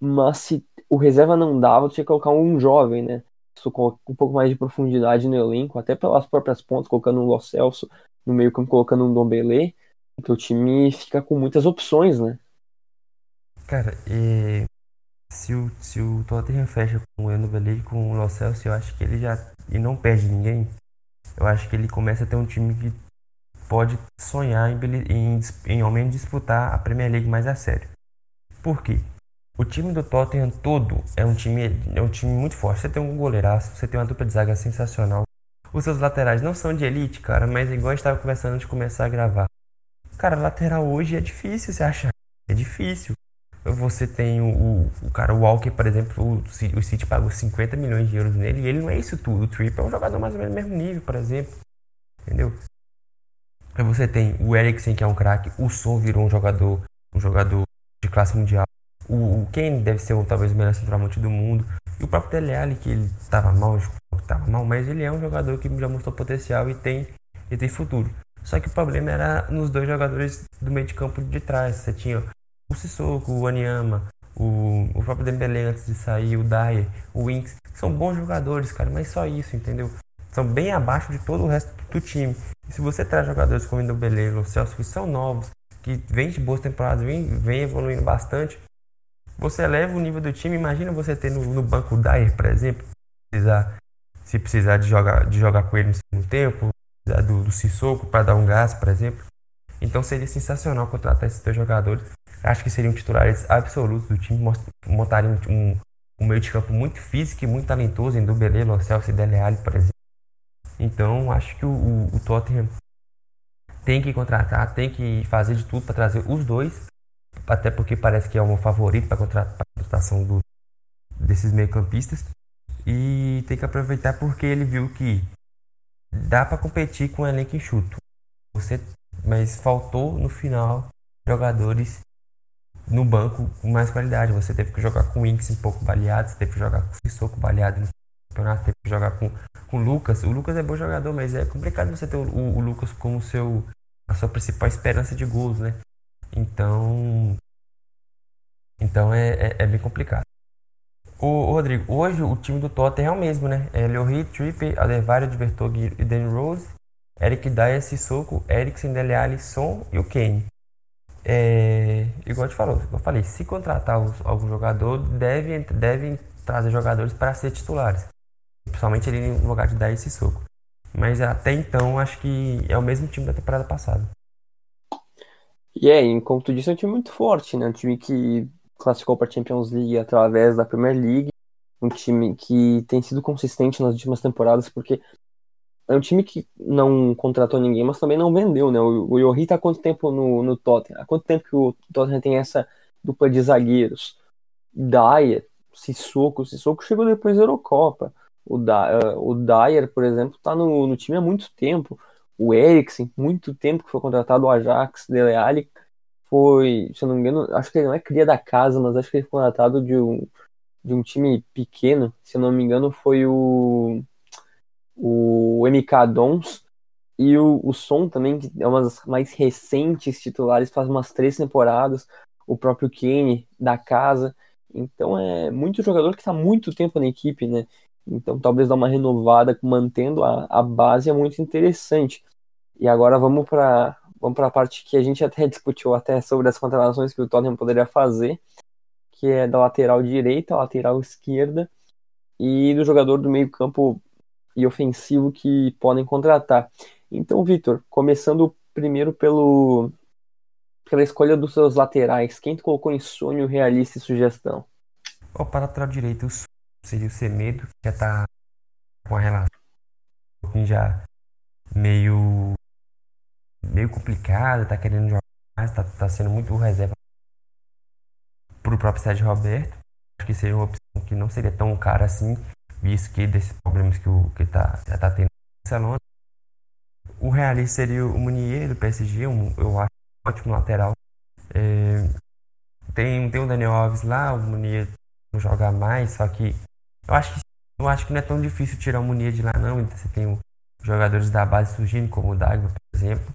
mas se o reserva não dava, tu tinha que colocar um jovem, né? Com um pouco mais de profundidade no elenco, até pelas próprias pontas, colocando um Lo Celso no meio campo, colocando um Dom Belé, então o time fica com muitas opções, né? Cara, e se o, se o Tottenham fecha com o Endo Belé e com o Lo Celso, eu acho que ele já e não perde ninguém. Eu acho que ele começa a ter um time que pode sonhar em, em, em ao menos disputar a Premier League mais a sério. Por quê? O time do Tottenham todo é um time, é um time muito forte. Você tem um goleiraço, você tem uma dupla de zaga sensacional. Os seus laterais não são de elite, cara, mas igual a gente estava conversando antes de começar a gravar. Cara, lateral hoje é difícil você achar. É difícil. Você tem o, o cara, o Walker, por exemplo, o, o City pagou 50 milhões de euros nele e ele não é isso tudo. O Triple é um jogador mais ou menos do mesmo nível, por exemplo. Entendeu? Você tem o Eriksen, que é um craque, o Son virou um jogador, um jogador de classe mundial. O, o deve ser talvez o melhor centroavante do mundo. E o próprio Dele que ele estava mal, estava mal, mas ele é um jogador que já mostrou potencial e tem, e tem futuro. Só que o problema era nos dois jogadores do meio de campo de trás. Você tinha o Sissoko, o Anyama, o, o próprio Dembele antes de sair, o Dyer, o Winks. São bons jogadores, cara, mas só isso, entendeu? São bem abaixo de todo o resto do time. E se você traz jogadores como o Dembele, o Celso, que são novos, que vêm de boas temporadas, vêm, evoluindo bastante, você eleva o nível do time. Imagina você ter no, no banco o Dyer, por exemplo, precisar, se precisar de jogar, de jogar com ele no segundo tempo, precisar do, do Sissoko para dar um gás, por exemplo. Então seria sensacional contratar esses dois jogadores. Acho que seriam titulares absolutos do time, montariam um, um meio de campo muito físico e muito talentoso em Dubelê, Lo Celso e Dele por exemplo. Então acho que o, o, o Tottenham tem que contratar, tem que fazer de tudo para trazer os dois, até porque parece que é um favorito para a contratação do, desses meio-campistas. E tem que aproveitar porque ele viu que dá para competir com o elenco enxuto. Você, mas faltou no final jogadores no banco com mais qualidade. Você teve que jogar com o Inks um pouco baleado, você teve que jogar com o Sissoko baleado no campeonato, teve que jogar com, com o Lucas. O Lucas é bom jogador, mas é complicado você ter o, o, o Lucas como seu, a sua principal esperança de gols, né? Então, então é, é, é bem complicado. O, Rodrigo, hoje o time do Tottenham é o mesmo, né? É Lloris, Trippier, Alderweireld, Vertonghen e Danny Rose, Eric Dyer, Sissoko, Eriksen, Dele Alli, Son e o Kane. É, igual eu te falou, eu falei, se contratar algum jogador, deve, deve trazer jogadores para ser titulares. Principalmente ele no lugar de dar esse soco. Mas até então, acho que é o mesmo time da temporada passada. E é, tu disse, é um time muito forte, né? Um time que classificou para a Champions League através da Premier League. Um time que tem sido consistente nas últimas temporadas, porque é um time que não contratou ninguém, mas também não vendeu, né? O, Yohi tá há quanto tempo no, no Tottenham? Há quanto tempo que o Tottenham tem essa dupla de zagueiros? Dyer, Sissoko, Sissoko chegou depois da Eurocopa. O, da, uh, o Dyer, por exemplo, tá no, no time há muito tempo. O Eriksen, muito tempo que foi contratado, o Ajax, Dele Alli, foi, se eu não me engano, acho que ele não é cria da casa, mas acho que ele foi contratado de um, de um time pequeno, se eu não me engano, foi o o MK Dons e o, o Som também, que é uma das mais recentes titulares, faz umas três temporadas, o próprio Kane da casa. Então é muito jogador que está muito tempo na equipe, né? Então talvez dar uma renovada mantendo a, a base é muito interessante. E agora vamos para vamos para a parte que a gente até [LAUGHS] discutiu até sobre as contratações que o Tottenham poderia fazer, que é da lateral direita, lateral esquerda e do jogador do meio campo e ofensivo que podem contratar. Então, Vitor, começando primeiro pelo pela escolha dos seus laterais, quem tu colocou em sonho, realista e sugestão? O para lateral direito seria o Semedo, que já tá com a relação já meio meio complicada, tá querendo jogar mais, tá, tá sendo muito reserva pro próprio Sérgio Roberto. Acho que seria uma opção que não seria tão cara assim, visto que desses problemas que o que tá, já está tendo no Barcelona. O realista seria o Munier do PSG, um, eu acho um ótimo lateral. É, tem, tem o Daniel Alves lá, o Munier não joga mais, só que eu acho que eu acho que não é tão difícil tirar o Munier de lá não. Então você tem o, jogadores da base surgindo, como o Dagba, por exemplo.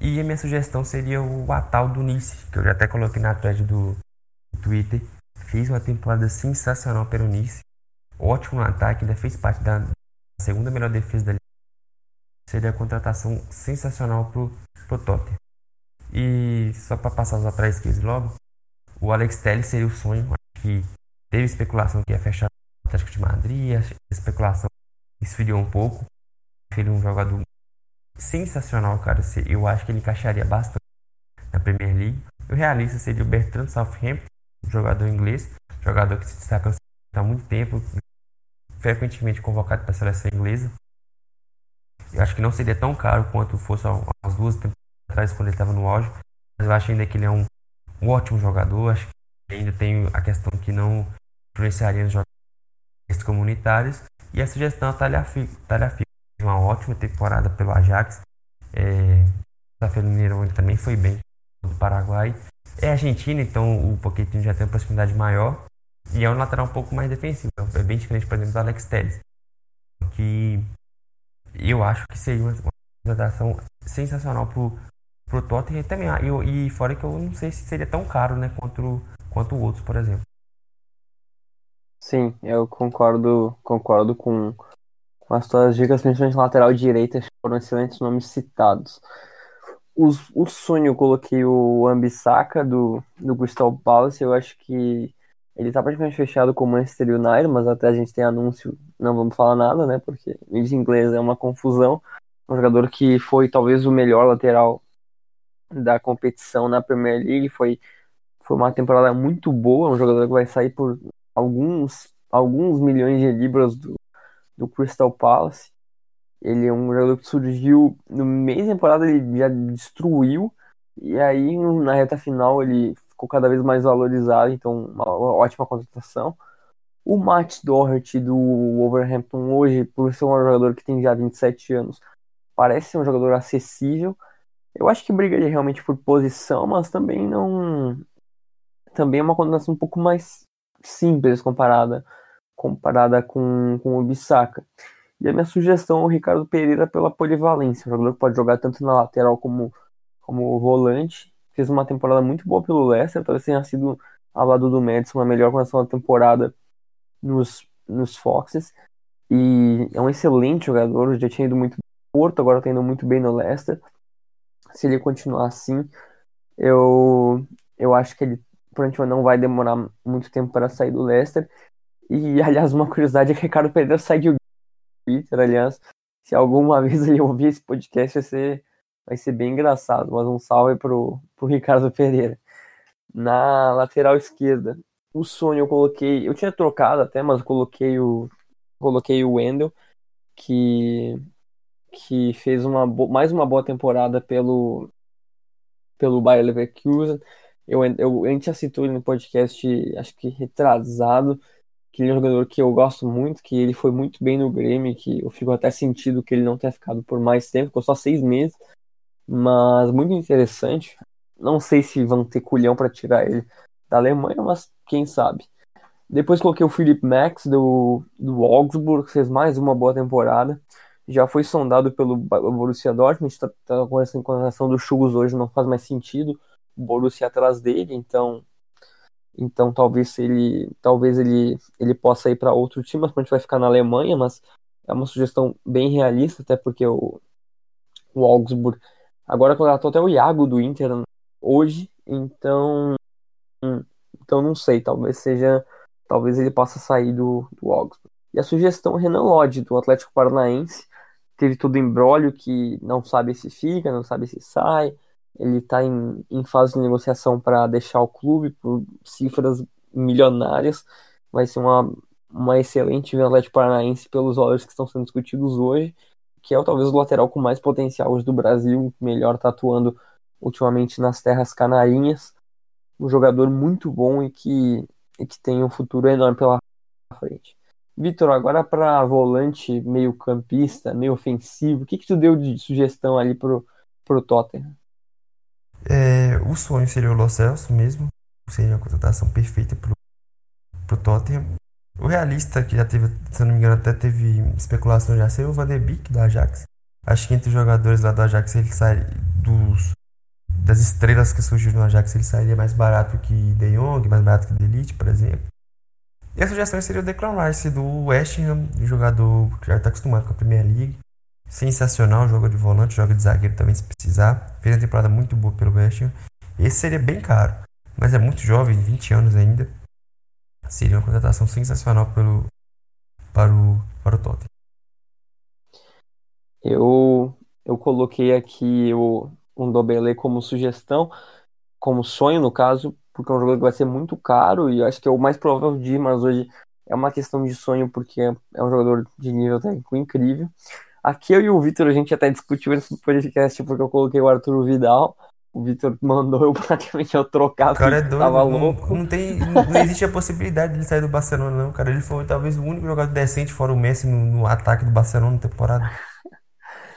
E a minha sugestão seria o Atal do Nice, que eu já até coloquei na thread do, Twitter. Fez uma temporada sensacional pelo Nice ótimo no ataque, ainda fez parte da segunda melhor defesa da liga. Seria a contratação sensacional pro, pro Tottenham. E só para passar os atrás esquerdos logo, o Alex Telles seria o sonho. Acho que teve especulação que ia fechar Atlético de Madrid, a especulação esfriou um pouco. Ele é um jogador sensacional, cara. Eu acho que ele encaixaria bastante na Premier League. O realista seria o Bertrand Southampton, jogador inglês, jogador que se destaca há muito tempo, frequentemente convocado para a seleção inglesa. Eu acho que não seria tão caro quanto fosse as duas temporadas atrás quando ele estava no auge, mas eu acho ainda que ele é um, um ótimo jogador. Acho que ainda tem a questão que não influenciaria nos jogadores comunitários. E a sugestão é Talhafico. Talhafico uma ótima temporada pelo Ajax É, Rafael ele também foi bem do Paraguai. É Argentina, então o Pochettino já tem uma proximidade maior. E é um lateral um pouco mais defensivo. É bem diferente, por exemplo, do Alex Telles. Que eu acho que seria uma, contratação sensacional pro, pro Tottenham também. E, e fora que eu não sei se seria tão caro, né, quanto, quanto outros, por exemplo. Sim, eu concordo, concordo com, com as tuas dicas, principalmente lateral direita, foram excelentes nomes citados. Os, o sonho, eu coloquei o Ambissaca do, do Crystal Palace, eu acho que ele tá praticamente fechado com o Manchester United, mas até a gente tem anúncio, não vamos falar nada, né, porque mídia inglesa é uma confusão. Um jogador que foi talvez o melhor lateral da competição na Premier League, foi, foi uma temporada muito boa, um jogador que vai sair por alguns, alguns milhões de libras do, do Crystal Palace. Ele é um jogador que surgiu no meio da temporada, ele já destruiu, e aí na reta final ele ficou cada vez mais valorizado, então uma ótima contratação. O Matt Doherty do Wolverhampton hoje, por ser um jogador que tem já 27 anos, parece ser um jogador acessível. Eu acho que brigaria realmente por posição, mas também não. Também é uma contratação um pouco mais simples comparada comparada com, com o Bissaka. E a minha sugestão é o Ricardo Pereira pela polivalência, um jogador que pode jogar tanto na lateral como, como volante. Fez uma temporada muito boa pelo Leicester, talvez tenha sido ao lado do Madison a melhor condição da temporada nos, nos Foxes. E é um excelente jogador, já tinha ido muito no Porto, agora está indo muito bem no Leicester. Se ele continuar assim, eu, eu acho que ele provavelmente não vai demorar muito tempo para sair do Leicester. E, [LAUGHS] aliás, uma curiosidade é que o Ricardo Pereira saiu do Twitter, aliás. Se alguma [LAUGHS] vez ele ouvir esse podcast, vai ser, vai ser bem engraçado. Mas um salve pro, pro Ricardo Pereira. Na lateral esquerda, o sonho eu coloquei. Eu tinha trocado até, mas coloquei o. Coloquei o Wendel, que, que fez uma mais uma boa temporada pelo, pelo Bayer Leverkusen. Eu, eu, a gente já citou ele no podcast, acho que retrasado, que ele é um jogador que eu gosto muito, que ele foi muito bem no Grêmio, que eu fico até sentido que ele não tenha ficado por mais tempo, ficou só seis meses, mas muito interessante. Não sei se vão ter culhão para tirar ele da Alemanha, mas quem sabe. Depois coloquei o Philip Max do, do Augsburg, fez mais uma boa temporada. Já foi sondado pelo Borussia Dortmund, está tá com essa encontração do Chugos hoje, não faz mais sentido Borussia atrás dele, então então talvez ele talvez ele ele possa ir para outro time, mas a gente vai ficar na Alemanha, mas é uma sugestão bem realista, até porque o, o Augsburg agora contratou até o Iago do Inter hoje, então então não sei, talvez seja talvez ele possa sair do, do Augsburg. E a sugestão Renan Lodge do Atlético Paranaense teve todo embrólio que não sabe se fica, não sabe se sai, ele está em, em fase de negociação para deixar o clube por cifras milionárias. Vai ser uma, uma excelente Atlético Paranaense pelos valores que estão sendo discutidos hoje, que é talvez o lateral com mais potencial hoje do Brasil, melhor está atuando ultimamente nas terras canarinhas. Um jogador muito bom e que, e que tem um futuro enorme pela frente. Vitor, agora para volante meio campista, meio ofensivo, o que, que tu deu de sugestão ali pro, pro Tottenham? É, o sonho seria o Lo Celso mesmo. Seria a contratação perfeita pro, pro Tottenham. O realista, que já teve, se não me engano, até teve especulação já, seria o Van de Beek do Ajax. Acho que entre os jogadores lá do Ajax, ele sai dos das estrelas que surgiram no Ajax, ele sairia mais barato que De Jong, mais barato que Delite, por exemplo. E a sugestão seria o Declan Rice do West Ham, jogador que já está acostumado com a Premier League sensacional, joga de volante, joga de zagueiro também se precisar. Fez uma temporada muito boa pelo West Ham. Esse seria bem caro, mas é muito jovem, 20 anos ainda. Seria uma contratação sensacional pelo, para, o, para o Tottenham. Eu, eu coloquei aqui o, um Dobele como sugestão, como sonho no caso, porque é um jogador que vai ser muito caro e acho que é o mais provável de ir, mas hoje é uma questão de sonho porque é um jogador de nível técnico incrível. Aqui eu e o Vitor, a gente até discutiu esse podcast porque eu coloquei o Arthur Vidal. O Vitor mandou eu [LAUGHS] praticamente eu trocar. O cara é doido, tava não, louco. Não, tem, não existe a possibilidade de ele sair do Barcelona, não, cara. Ele foi talvez o único jogador decente fora o Messi no, no ataque do Barcelona na temporada. [LAUGHS]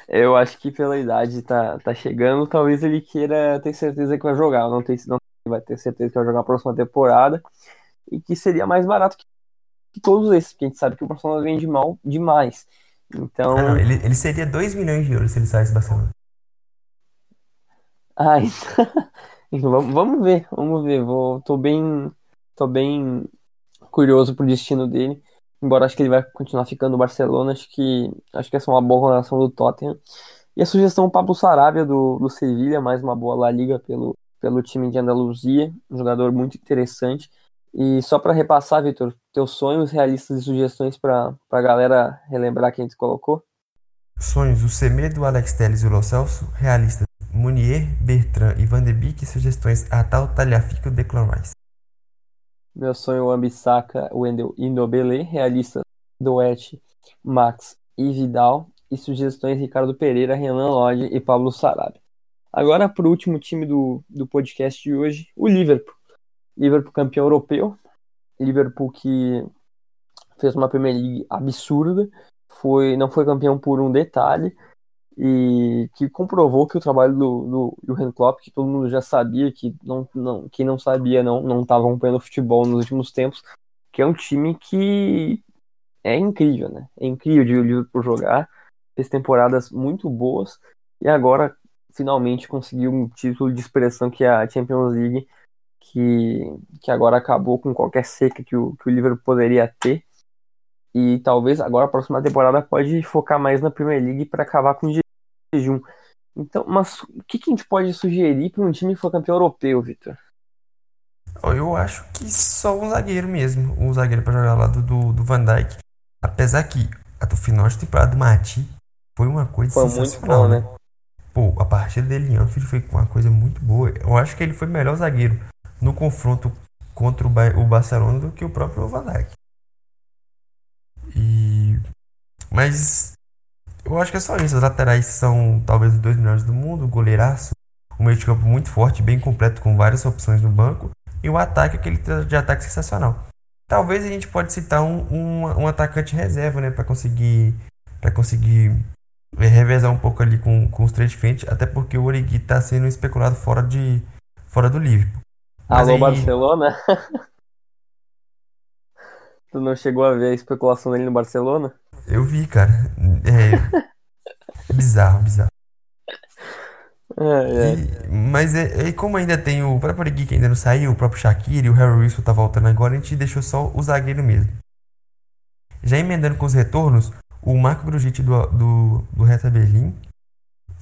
Eu acho que pela idade tá, tá chegando, talvez ele queira ter certeza que vai jogar. Eu não tem não vai ter certeza que vai jogar a próxima temporada. E que seria mais barato que, que todos esses, porque a gente sabe que o Barcelona vende mal demais. Então. Ah, não, ele, ele seria 2 milhões de euros se ele saísse do Barcelona. [LAUGHS] Ah, então, vamos, vamos ver, vamos ver. Vou, tô bem, tô bem curioso pro destino dele. Embora acho que ele vai continuar ficando no Barcelona, acho que acho que essa é uma boa relação do Tottenham. E a sugestão Pablo Sarabia do, do Sevilha, mais uma boa La Liga pelo, pelo time de Andaluzia, um jogador muito interessante. E só para repassar, Vitor, teus sonhos realistas e sugestões para a galera relembrar quem tu colocou? Sonhos, o Semedo, Alex Telles e o Lo Celso. Realistas, Munier, Bertrand e Van de Beek. Sugestões, Atal, Talhafico e Rice. Meu sonho, Ambissaca, Wendel e Nobele. Realistas, Doete, Max e Vidal. E sugestões, Ricardo Pereira, Renan Lodge e Pablo Sarabia. Agora, para o último time do, do podcast de hoje, o Liverpool. Liverpool campeão europeu. Liverpool que fez uma Premier League absurda. Foi, não foi campeão por um detalhe. E que comprovou que o trabalho do, do Jurgen Klopp, que todo mundo já sabia, que não, não, quem não sabia não não estava acompanhando futebol nos últimos tempos, que é um time que é incrível, né? É incrível de Liverpool jogar. Fez temporadas muito boas e agora finalmente conseguiu um título de expressão que é a Champions League, que, que agora acabou com qualquer seca que o, que o Liverpool poderia ter. E talvez agora a próxima temporada pode focar mais na Premier League para acabar com o jejum. Então, mas o que, que a gente pode sugerir para um time que for campeão europeu, Victor? Eu acho que só um zagueiro mesmo. Um zagueiro para jogar ao lado do, do Van Dijk. Apesar que a final de temporada do Mati foi uma coisa foi sensacional, muito bom, né? né? Pô, a partida dele em Anfield foi uma coisa muito boa. Eu acho que ele foi melhor zagueiro no confronto contra o, ba o Barcelona do que o próprio Dijk. E... Mas eu acho que é só isso. As laterais são talvez os dois melhores do mundo, o goleiraço, o meio de campo muito forte, bem completo, com várias opções no banco, e o ataque, aquele de ataque sensacional. Talvez a gente pode citar um, um, um atacante reserva, né, para conseguir para conseguir é, revezar um pouco ali com, com os três de frente, até porque o Origi está sendo especulado fora, de, fora do Liverpool. Mas Alô, aí... Barcelona? [LAUGHS] tu não chegou a ver a especulação dele no Barcelona? Eu vi, cara. É bizarro, bizarro. [LAUGHS] É, é. E, mas é, como ainda tem o próprio que ainda não saiu, o próprio Shaqiri, o Harry Wilson tá voltando agora, a gente deixou só o zagueiro mesmo. Já emendando com os retornos, o Marco Brigitte do, do, do Hertha Berlim,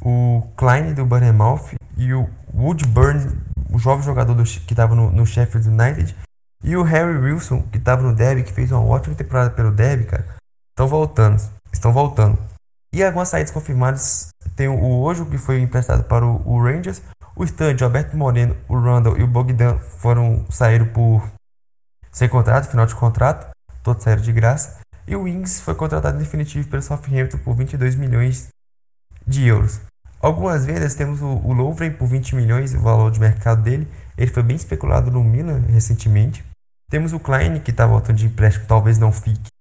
o Klein do Bournemouth e o Woodburn, o jovem jogador do, que estava no, no, Sheffield United, e o Harry Wilson, que estava no Derby, que fez uma ótima temporada pelo Derby, cara, estão voltando. Estão voltando. E algumas saídas confirmadas, tem o Ojo, que foi emprestado para o, o Rangers, o Stud, o Alberto Moreno, o Randall e o Bogdan foram saíram por sem contrato, final de contrato, todos saíram de graça. E o Wings foi contratado definitivo pelo Southampton por 22 milhões de euros. Algumas vezes temos o, o por 20 milhões, o valor de mercado dele. Ele foi bem especulado no Milan recentemente. Temos o Klein, que está voltando de empréstimo, talvez não fique.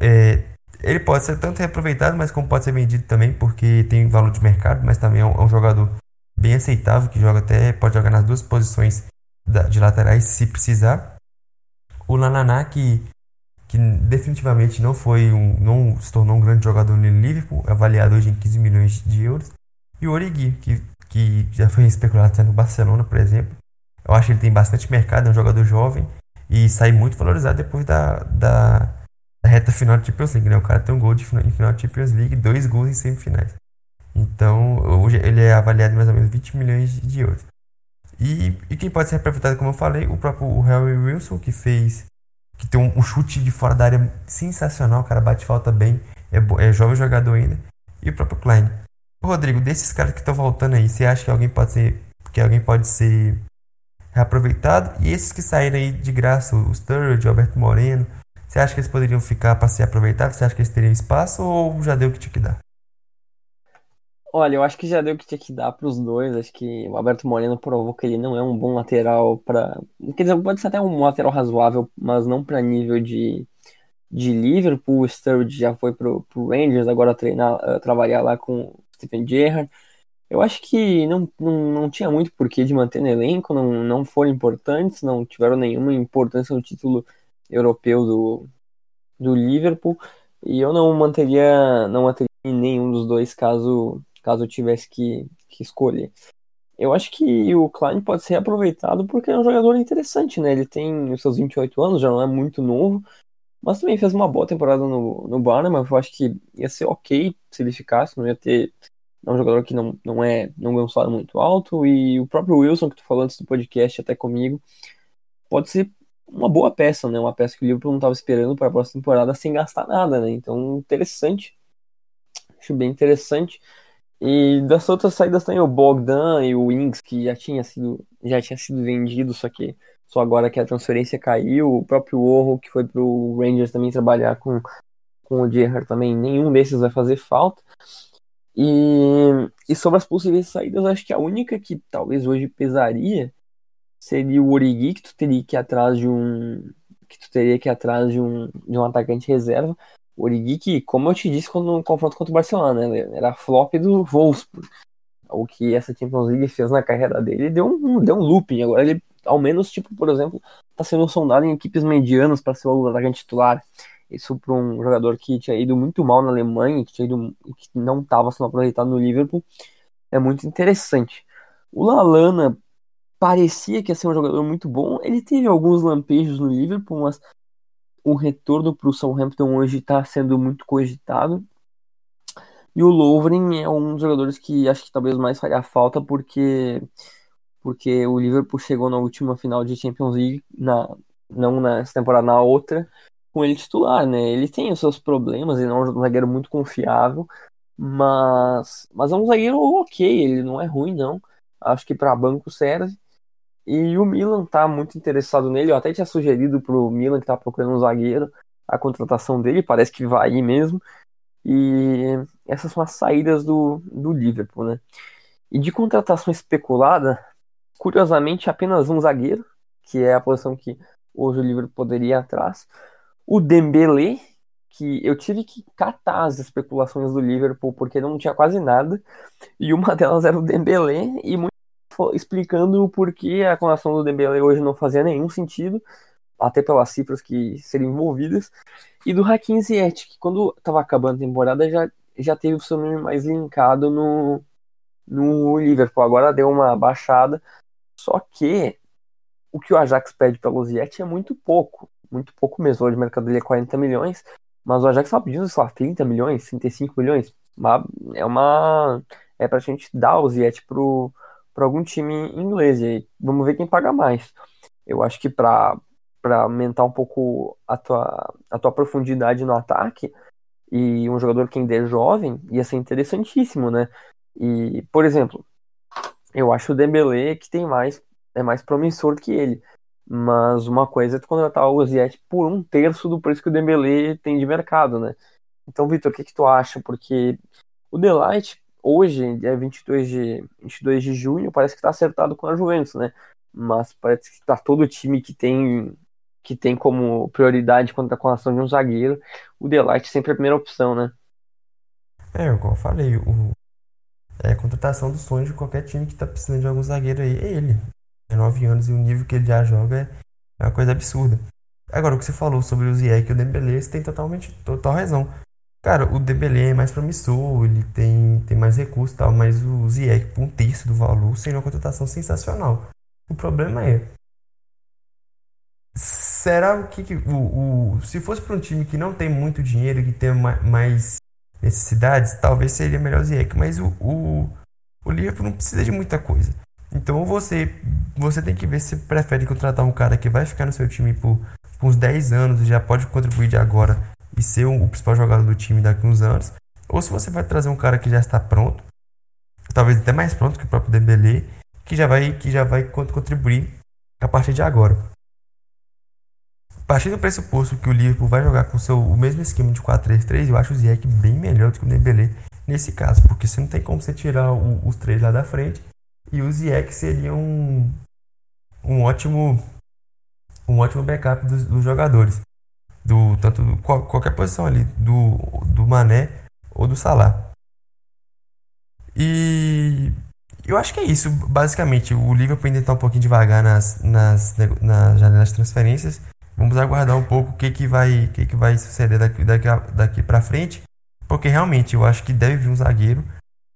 É, ele pode ser tanto reaproveitado, mas como pode ser vendido também, porque tem valor de mercado, mas também é um, é um jogador bem aceitável, que joga até, pode jogar nas duas posições da, de laterais se precisar. O Lananá, que que definitivamente não foi um, não se tornou um grande jogador no Liverpool, avaliado hoje em 15 milhões de euros. E o Origi, que, que já foi especulado até no Barcelona, por exemplo. Eu acho que ele tem bastante mercado, é um jogador jovem e sai muito valorizado depois da, da, da reta final da Champions League. Né? O cara tem um gol de, em final da Champions League dois gols em semifinais. Então, hoje ele é avaliado em mais ou menos 20 milhões de euros. E, e quem pode ser aproveitado, como eu falei, o próprio Harry Wilson, que fez que tem um, um, chute de fora da área sensacional, o cara bate falta bem, é, é jovem jogador ainda. E o próprio Klein. Rodrigo, desses caras que estão voltando aí, você acha que alguém pode ser que alguém pode ser reaproveitado? E esses que saíram aí de graça, o Sturridge, o Alberto Moreno, você acha que eles poderiam ficar para ser aproveitados? Você acha que eles teriam espaço ou já deu o que tinha que dar? Olha, eu acho que já deu o que tinha que dar para os dois. Acho que o Alberto Moreno provou que ele não é um bom lateral para. Quer dizer, pode ser até um lateral razoável, mas não para nível de, de Liverpool. O Sturridge já foi pro, pro Rangers, agora treinar, uh, trabalhar lá com Steven Gerrard. Eu acho que não, não, não tinha muito porquê de manter no elenco, não, não foram importantes, não tiveram nenhuma importância no título europeu do, do Liverpool, e eu não manteria, não manteria nenhum dos dois caso, caso eu tivesse que, que escolher. Eu acho que o Klein pode ser aproveitado porque é um jogador interessante, né? Ele tem os seus 28 anos, já não é muito novo, mas também fez uma boa temporada no, no mas Eu acho que ia ser ok se ele ficasse, não ia ter. É um jogador que não, não é não ganha um salário muito alto. E o próprio Wilson, que tu falou antes do podcast até comigo, pode ser uma boa peça, né? Uma peça que o Liverpool não estava esperando para a próxima temporada sem gastar nada, né? Então, interessante. Acho bem interessante. E das outras saídas tem o Bogdan e o Ings, que já tinha sido, já tinha sido vendido, só que só agora que a transferência caiu, o próprio Orro, que foi pro Rangers também trabalhar com, com o Gerrard também, nenhum desses vai fazer falta. E, e sobre as possíveis saídas, acho que a única que talvez hoje pesaria seria o Origi, que tu teria que ir atrás de um que tu teria que ir atrás de um, de um atacante reserva. O Origi que, como eu te disse quando no confronto contra o Barcelona, né, era flop do Wolfsburg. O que essa Champions League fez na carreira dele deu um, deu um looping. Agora ele ao menos, tipo, por exemplo, está sendo sondado em equipes medianas para ser o atacante titular. Isso para um jogador que tinha ido muito mal na Alemanha, que, tinha ido, que não estava sendo aproveitado no Liverpool, é muito interessante. O Lalana parecia que ia ser um jogador muito bom. Ele teve alguns lampejos no Liverpool, mas o retorno para o Southampton hoje está sendo muito cogitado. E o Lovren é um dos jogadores que acho que talvez mais faria falta, porque porque o Liverpool chegou na última final de Champions League, na, não nessa temporada, na outra, com ele titular, né? Ele tem os seus problemas, ele não é um zagueiro muito confiável, mas, mas é um zagueiro ok, ele não é ruim, não. Acho que para banco serve. E o Milan tá muito interessado nele. Eu até tinha sugerido pro Milan que tá procurando um zagueiro a contratação dele, parece que vai ir mesmo. E essas são as saídas do, do Liverpool, né? E de contratação especulada, Curiosamente, apenas um zagueiro, que é a posição que hoje o Liverpool poderia ir atrás. O Dembélé, que eu tive que catar as especulações do Liverpool porque não tinha quase nada. E uma [LAUGHS] delas era o Dembélé e muito explicando o porquê a contratação do Dembélé hoje não fazia nenhum sentido, até pelas cifras que seriam envolvidas. E do Hakim Ziyech, que quando estava acabando a temporada já, já teve o seu nome mais linkado no, no Liverpool. Agora deu uma baixada, só que o que o Ajax pede pelo Ziyech é muito pouco. Muito pouco mesmo. O de mercado dele é 40 milhões. Mas o Ajax estava pedindo, sei lá, 30 milhões, 35 milhões. É uma. É pra gente dar o Ziyech pro, pro algum time inglês. E aí, vamos ver quem paga mais. Eu acho que para para aumentar um pouco a tua, a tua profundidade no ataque e um jogador que ainda é jovem ia ser interessantíssimo, né? E, por exemplo, eu acho o Dembélé que tem mais é mais promissor que ele. Mas uma coisa é tu contratar o Ziyech por um terço do preço que o Dembélé tem de mercado, né? Então, Vitor, o que, que tu acha? Porque o Delight, hoje, é 22 de, 22 de junho, parece que tá acertado com a Juventus, né? Mas parece que tá todo time que tem que tem como prioridade contra a colação de um zagueiro, o Delight sempre é a primeira opção, né? É, como eu falei, o, é contratação dos sonhos de qualquer time que tá precisando de algum zagueiro aí. É ele. É 9 anos e o nível que ele já joga é uma coisa absurda. Agora, o que você falou sobre o Ziyech e o Dembélé, você tem totalmente, total razão. Cara, o Dembélé é mais promissor, ele tem, tem mais recursos e tal, mas o Ziyech, por um terço do valor, seria uma contratação sensacional. O problema é, será que, que o, o, se fosse para um time que não tem muito dinheiro, que tem mais necessidades, talvez seria melhor o mas o, o, o Liverpool não precisa de muita coisa. Então você, você tem que ver se prefere contratar um cara que vai ficar no seu time por, por uns 10 anos e já pode contribuir de agora e ser um, o principal jogador do time daqui uns anos, ou se você vai trazer um cara que já está pronto, talvez até mais pronto que o próprio Dembélé, que já vai que já vai contribuir a partir de agora. Partindo do pressuposto que o Liverpool vai jogar com seu, o mesmo esquema de 4-3-3, eu acho o Ziyech bem melhor do que o Dembélé nesse caso, porque você não tem como você tirar o, os três lá da frente e o Ziyech seria um, um ótimo um ótimo backup dos, dos jogadores, do tanto do, qual, qualquer posição ali, do, do Mané ou do Salah. E eu acho que é isso, basicamente. O Liverpool ainda está um pouquinho devagar nas, nas, nas janelas de transferências. Vamos aguardar um pouco o que, que, vai, que, que vai suceder daqui, daqui, daqui para frente. Porque realmente eu acho que deve vir um zagueiro.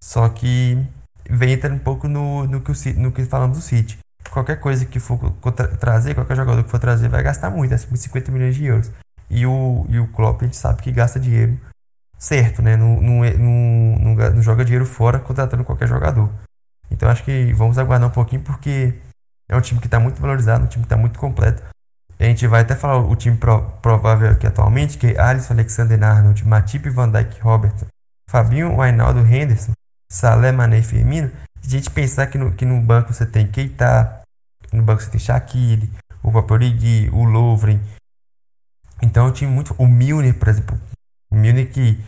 Só que vem entra um pouco no, no, que, o, no que falamos do City. Qualquer coisa que for trazer, qualquer jogador que for trazer, vai gastar muito, acima de 50 milhões de euros. E o, e o Klopp a gente sabe que gasta dinheiro certo, né? Não, não, não, não joga dinheiro fora contratando qualquer jogador. Então acho que vamos aguardar um pouquinho porque é um time que está muito valorizado, um time que está muito completo. A gente vai até falar o time pro, provável aqui atualmente, que é Alisson, Alexander Arnold, Matip, Van Dijk, Robertson, Fabinho, Ainaldo, Henderson, Salé, Mané e Firmino. Se a gente pensar que no, que no banco você tem Keita, no banco você tem Shaqiri, o Paporigui, o Lovren. Então é um time muito... O Milner, por exemplo. O Milner que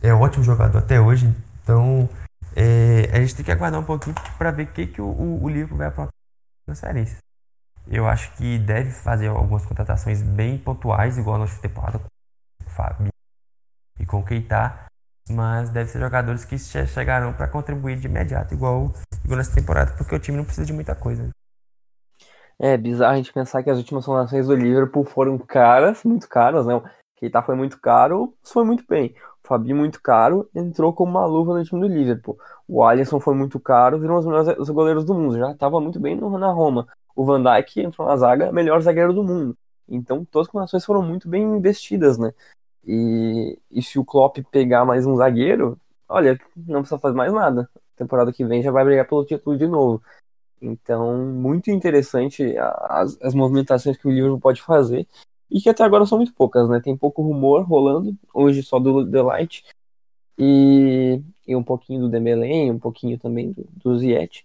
é um ótimo jogador até hoje. Então é, a gente tem que aguardar um pouquinho para ver o que, que o, o, o Liverpool vai aprontar nas transferências. Eu acho que deve fazer algumas contratações bem pontuais, igual na última temporada com o Fábio e com o Keita, mas deve ser jogadores que chegarão para contribuir de imediato, igual, igual nessa temporada, porque o time não precisa de muita coisa. É bizarro a gente pensar que as últimas contratações do Liverpool foram caras, muito caras, né? O Keita foi muito caro, foi muito bem. Fabinho muito caro, entrou como uma luva no time do Liverpool. O Alisson foi muito caro, virou um dos melhores goleiros do mundo. Já estava muito bem na Roma. O Van Dijk entrou na zaga, melhor zagueiro do mundo. Então todas as contratações foram muito bem investidas, né? E, e se o Klopp pegar mais um zagueiro, olha, não precisa fazer mais nada. Temporada que vem já vai brigar pelo título de novo. Então, muito interessante as, as movimentações que o Liverpool pode fazer e que até agora são muito poucas, né? Tem pouco rumor rolando, hoje só do The Light e, e um pouquinho do Dembélé, um pouquinho também do, do Ziyech,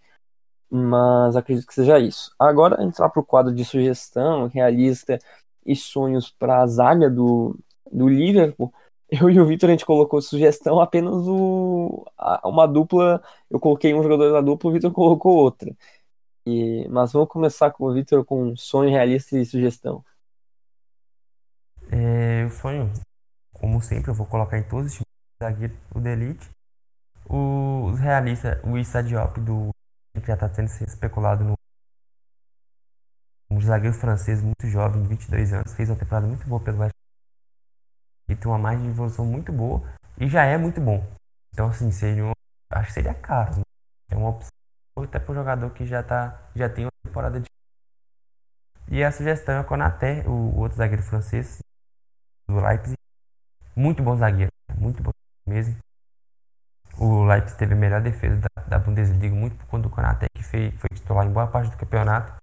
mas acredito que seja isso. Agora entrar para o quadro de sugestão realista e sonhos para a zaga do, do Liverpool. [LAUGHS] Eu e o Vitor a gente colocou sugestão apenas o, a, uma dupla. Eu coloquei um jogador da dupla, o Vitor colocou outra. E, mas vamos começar com o Vitor com sonho realista e sugestão. É, o sonho, como sempre, eu vou colocar em todos os times o da Elite. Os realistas, o Issa do, que já está sendo especulado no um zagueiro francês muito jovem, de 22 anos, fez uma temporada muito boa pelo West e tem uma margem de evolução muito boa e já é muito bom. Então, assim, seria acho que seria caro. Né? É uma opção até para um jogador que já, tá, já tem uma temporada de. E a sugestão é o Konaté, o outro zagueiro francês, do Leipzig. Muito bom zagueiro, muito bom mesmo. O Leipzig teve a melhor defesa da, da Bundesliga, muito por conta do Konaté, que fez, foi titular em boa parte do campeonato.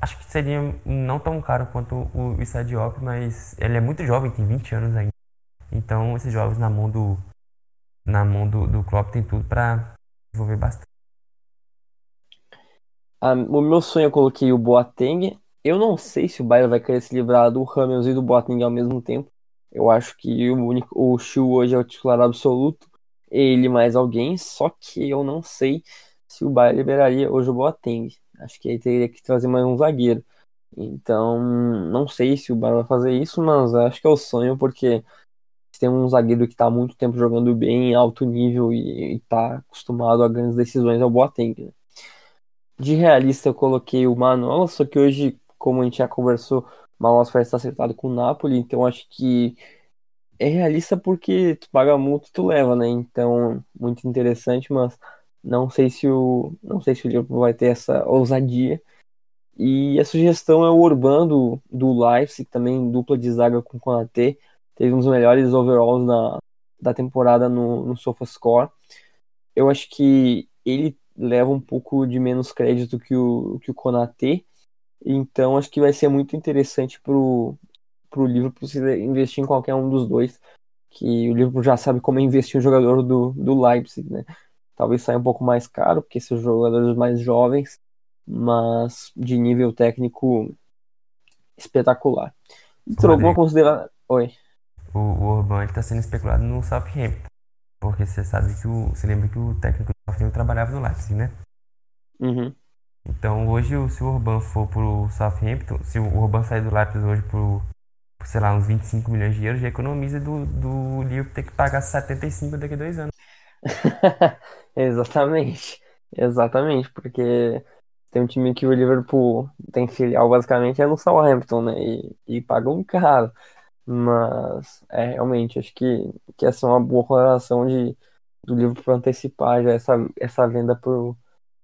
Acho que seria não tão caro quanto o Issa Diop, mas ele é muito jovem, tem 20 anos ainda. Então, esses jovens na mão do na mão do, do Klopp tem tudo para desenvolver bastante. Ah, o meu sonho eu coloquei o Boateng eu não sei se o Bayern vai querer se livrar do Ramos e do Boateng ao mesmo tempo. Eu acho que o único o Shu hoje é o titular absoluto, ele mais alguém, só que eu não sei se o Bayern liberaria hoje o Boateng. Acho que ele teria que trazer mais um zagueiro. Então, não sei se o Bayern vai fazer isso, mas acho que é o sonho porque tem um zagueiro que está há muito tempo jogando bem, em alto nível e está acostumado a grandes decisões é o Boateng. Né? De realista eu coloquei o Manola, só que hoje como a gente já conversou, Manolas vai estar acertado com o Napoli, então acho que é realista porque tu paga multa tu leva, né? Então, muito interessante, mas não sei se o não sei se o Liverpool vai ter essa ousadia. E a sugestão é o Urban do, do Leipzig, também dupla de zaga com o Konaté, teve um dos melhores overalls da, da temporada no, no SofaScore. Eu acho que ele leva um pouco de menos crédito que o, que o Konaté, então acho que vai ser muito interessante pro, pro Liverpool se investir em qualquer um dos dois. Que o Liverpool já sabe como é investir um jogador do, do Leipzig, né? Talvez saia um pouco mais caro, porque são jogadores mais jovens, mas de nível técnico espetacular. Então, alguma consideração. Oi. O, o Urban está sendo especulado no Southampton. Porque você sabe que o. Você lembra que o técnico do Southampton trabalhava no Leipzig, né? Uhum. Então hoje, se o Urban for pro Southampton, se o Urban sair do Leipzig hoje por, sei lá, uns 25 milhões de euros, já economiza do, do Liverpool ter que pagar 75 daqui a dois anos. [LAUGHS] Exatamente. Exatamente, porque tem um time que o Liverpool tem filial basicamente é no Southampton, né? E, e paga um caro. Mas é realmente, acho que, que essa é uma boa correlação de, do Liverpool antecipar já essa, essa venda pro,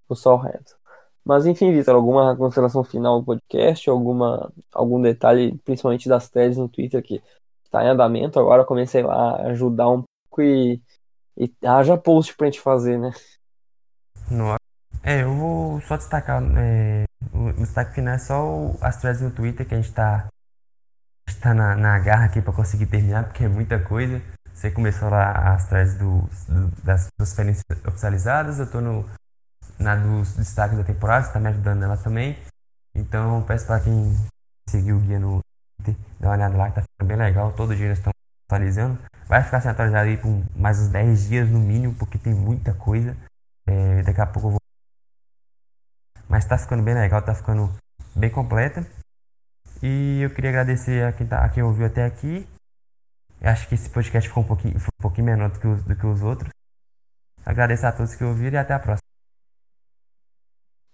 pro Southampton. Mas enfim, Vitor, alguma consideração final do podcast, alguma, algum detalhe, principalmente das threads no Twitter que está em andamento, agora comecei a ajudar um pouco e, e haja post pra gente fazer, né? É, eu vou só destacar, é, o destaque final é só o, as threads no Twitter que a gente está tá na, na garra aqui para conseguir terminar, porque é muita coisa. Você começou lá as threads do, do, das transferências oficializadas, eu tô no, na dos destaques da temporada, você tá me ajudando nela também. Então peço para quem seguiu o guia no Twitter, dar uma olhada lá que tá ficando bem legal, todo dia eles estão atualizando. Vai ficar sem atualizado aí por mais uns 10 dias no mínimo, porque tem muita coisa. É, daqui a pouco eu vou. Mas tá ficando bem legal, tá ficando bem completa. E eu queria agradecer a quem, tá, a quem ouviu até aqui. Eu acho que esse podcast ficou um pouquinho, um pouquinho menor do que, os, do que os outros. Agradeço a todos que ouviram e até a próxima.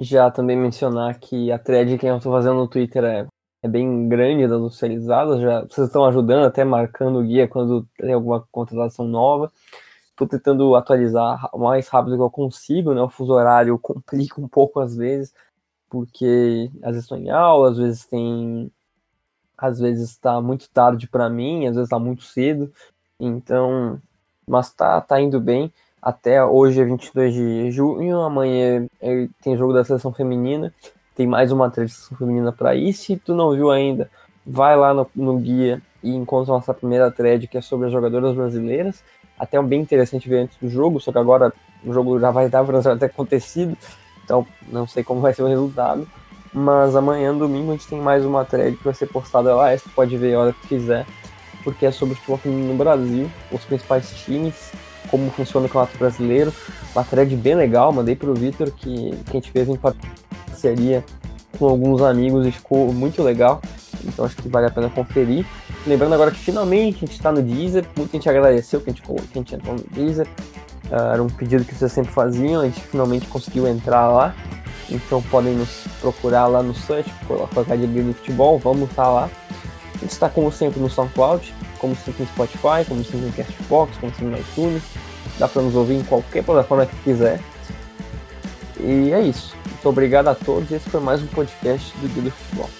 Já também mencionar que a thread que eu estou fazendo no Twitter é, é bem grande das oficializadas. Já, vocês estão ajudando, até marcando o guia quando tem alguma contratação nova. Estou tentando atualizar o mais rápido que eu consigo, né? O fuso horário [LAUGHS] complica um pouco às vezes, porque às vezes estou em aula, às vezes tem às vezes está muito tarde para mim, às vezes está muito cedo. Então, mas tá, tá indo bem. Até hoje é 22 de junho, amanhã é, tem jogo da seleção feminina. Tem mais uma seleção feminina para ir. Se tu não viu ainda, vai lá no, no guia e encontra nossa primeira thread que é sobre as jogadoras brasileiras. Até bem interessante ver antes do jogo, só que agora o jogo já vai estar [LAUGHS] já ter acontecido, então não sei como vai ser o resultado. Mas amanhã, domingo, a gente tem mais uma thread que vai ser postada lá. Essa pode ver a hora que quiser, porque é sobre o futebol feminino no Brasil, os principais times, como funciona o campeonato brasileiro. Uma thread bem legal, mandei pro Vitor, que, que a gente fez em parceria com alguns amigos e ficou muito legal. Então acho que vale a pena conferir. Lembrando agora que finalmente a gente está no Deezer. Muita gente agradeceu que a gente, que a gente entrou no Deezer. Uh, era um pedido que vocês sempre faziam, a gente finalmente conseguiu entrar lá. Então podem nos procurar lá no site, colocar de Bíblia Futebol, vamos estar lá. A gente está como sempre no SoundCloud, como sempre no Spotify, como sempre no Castbox, como sempre no iTunes. Dá para nos ouvir em qualquer plataforma que quiser. E é isso. Muito obrigado a todos. Esse foi mais um podcast do Guia Futebol.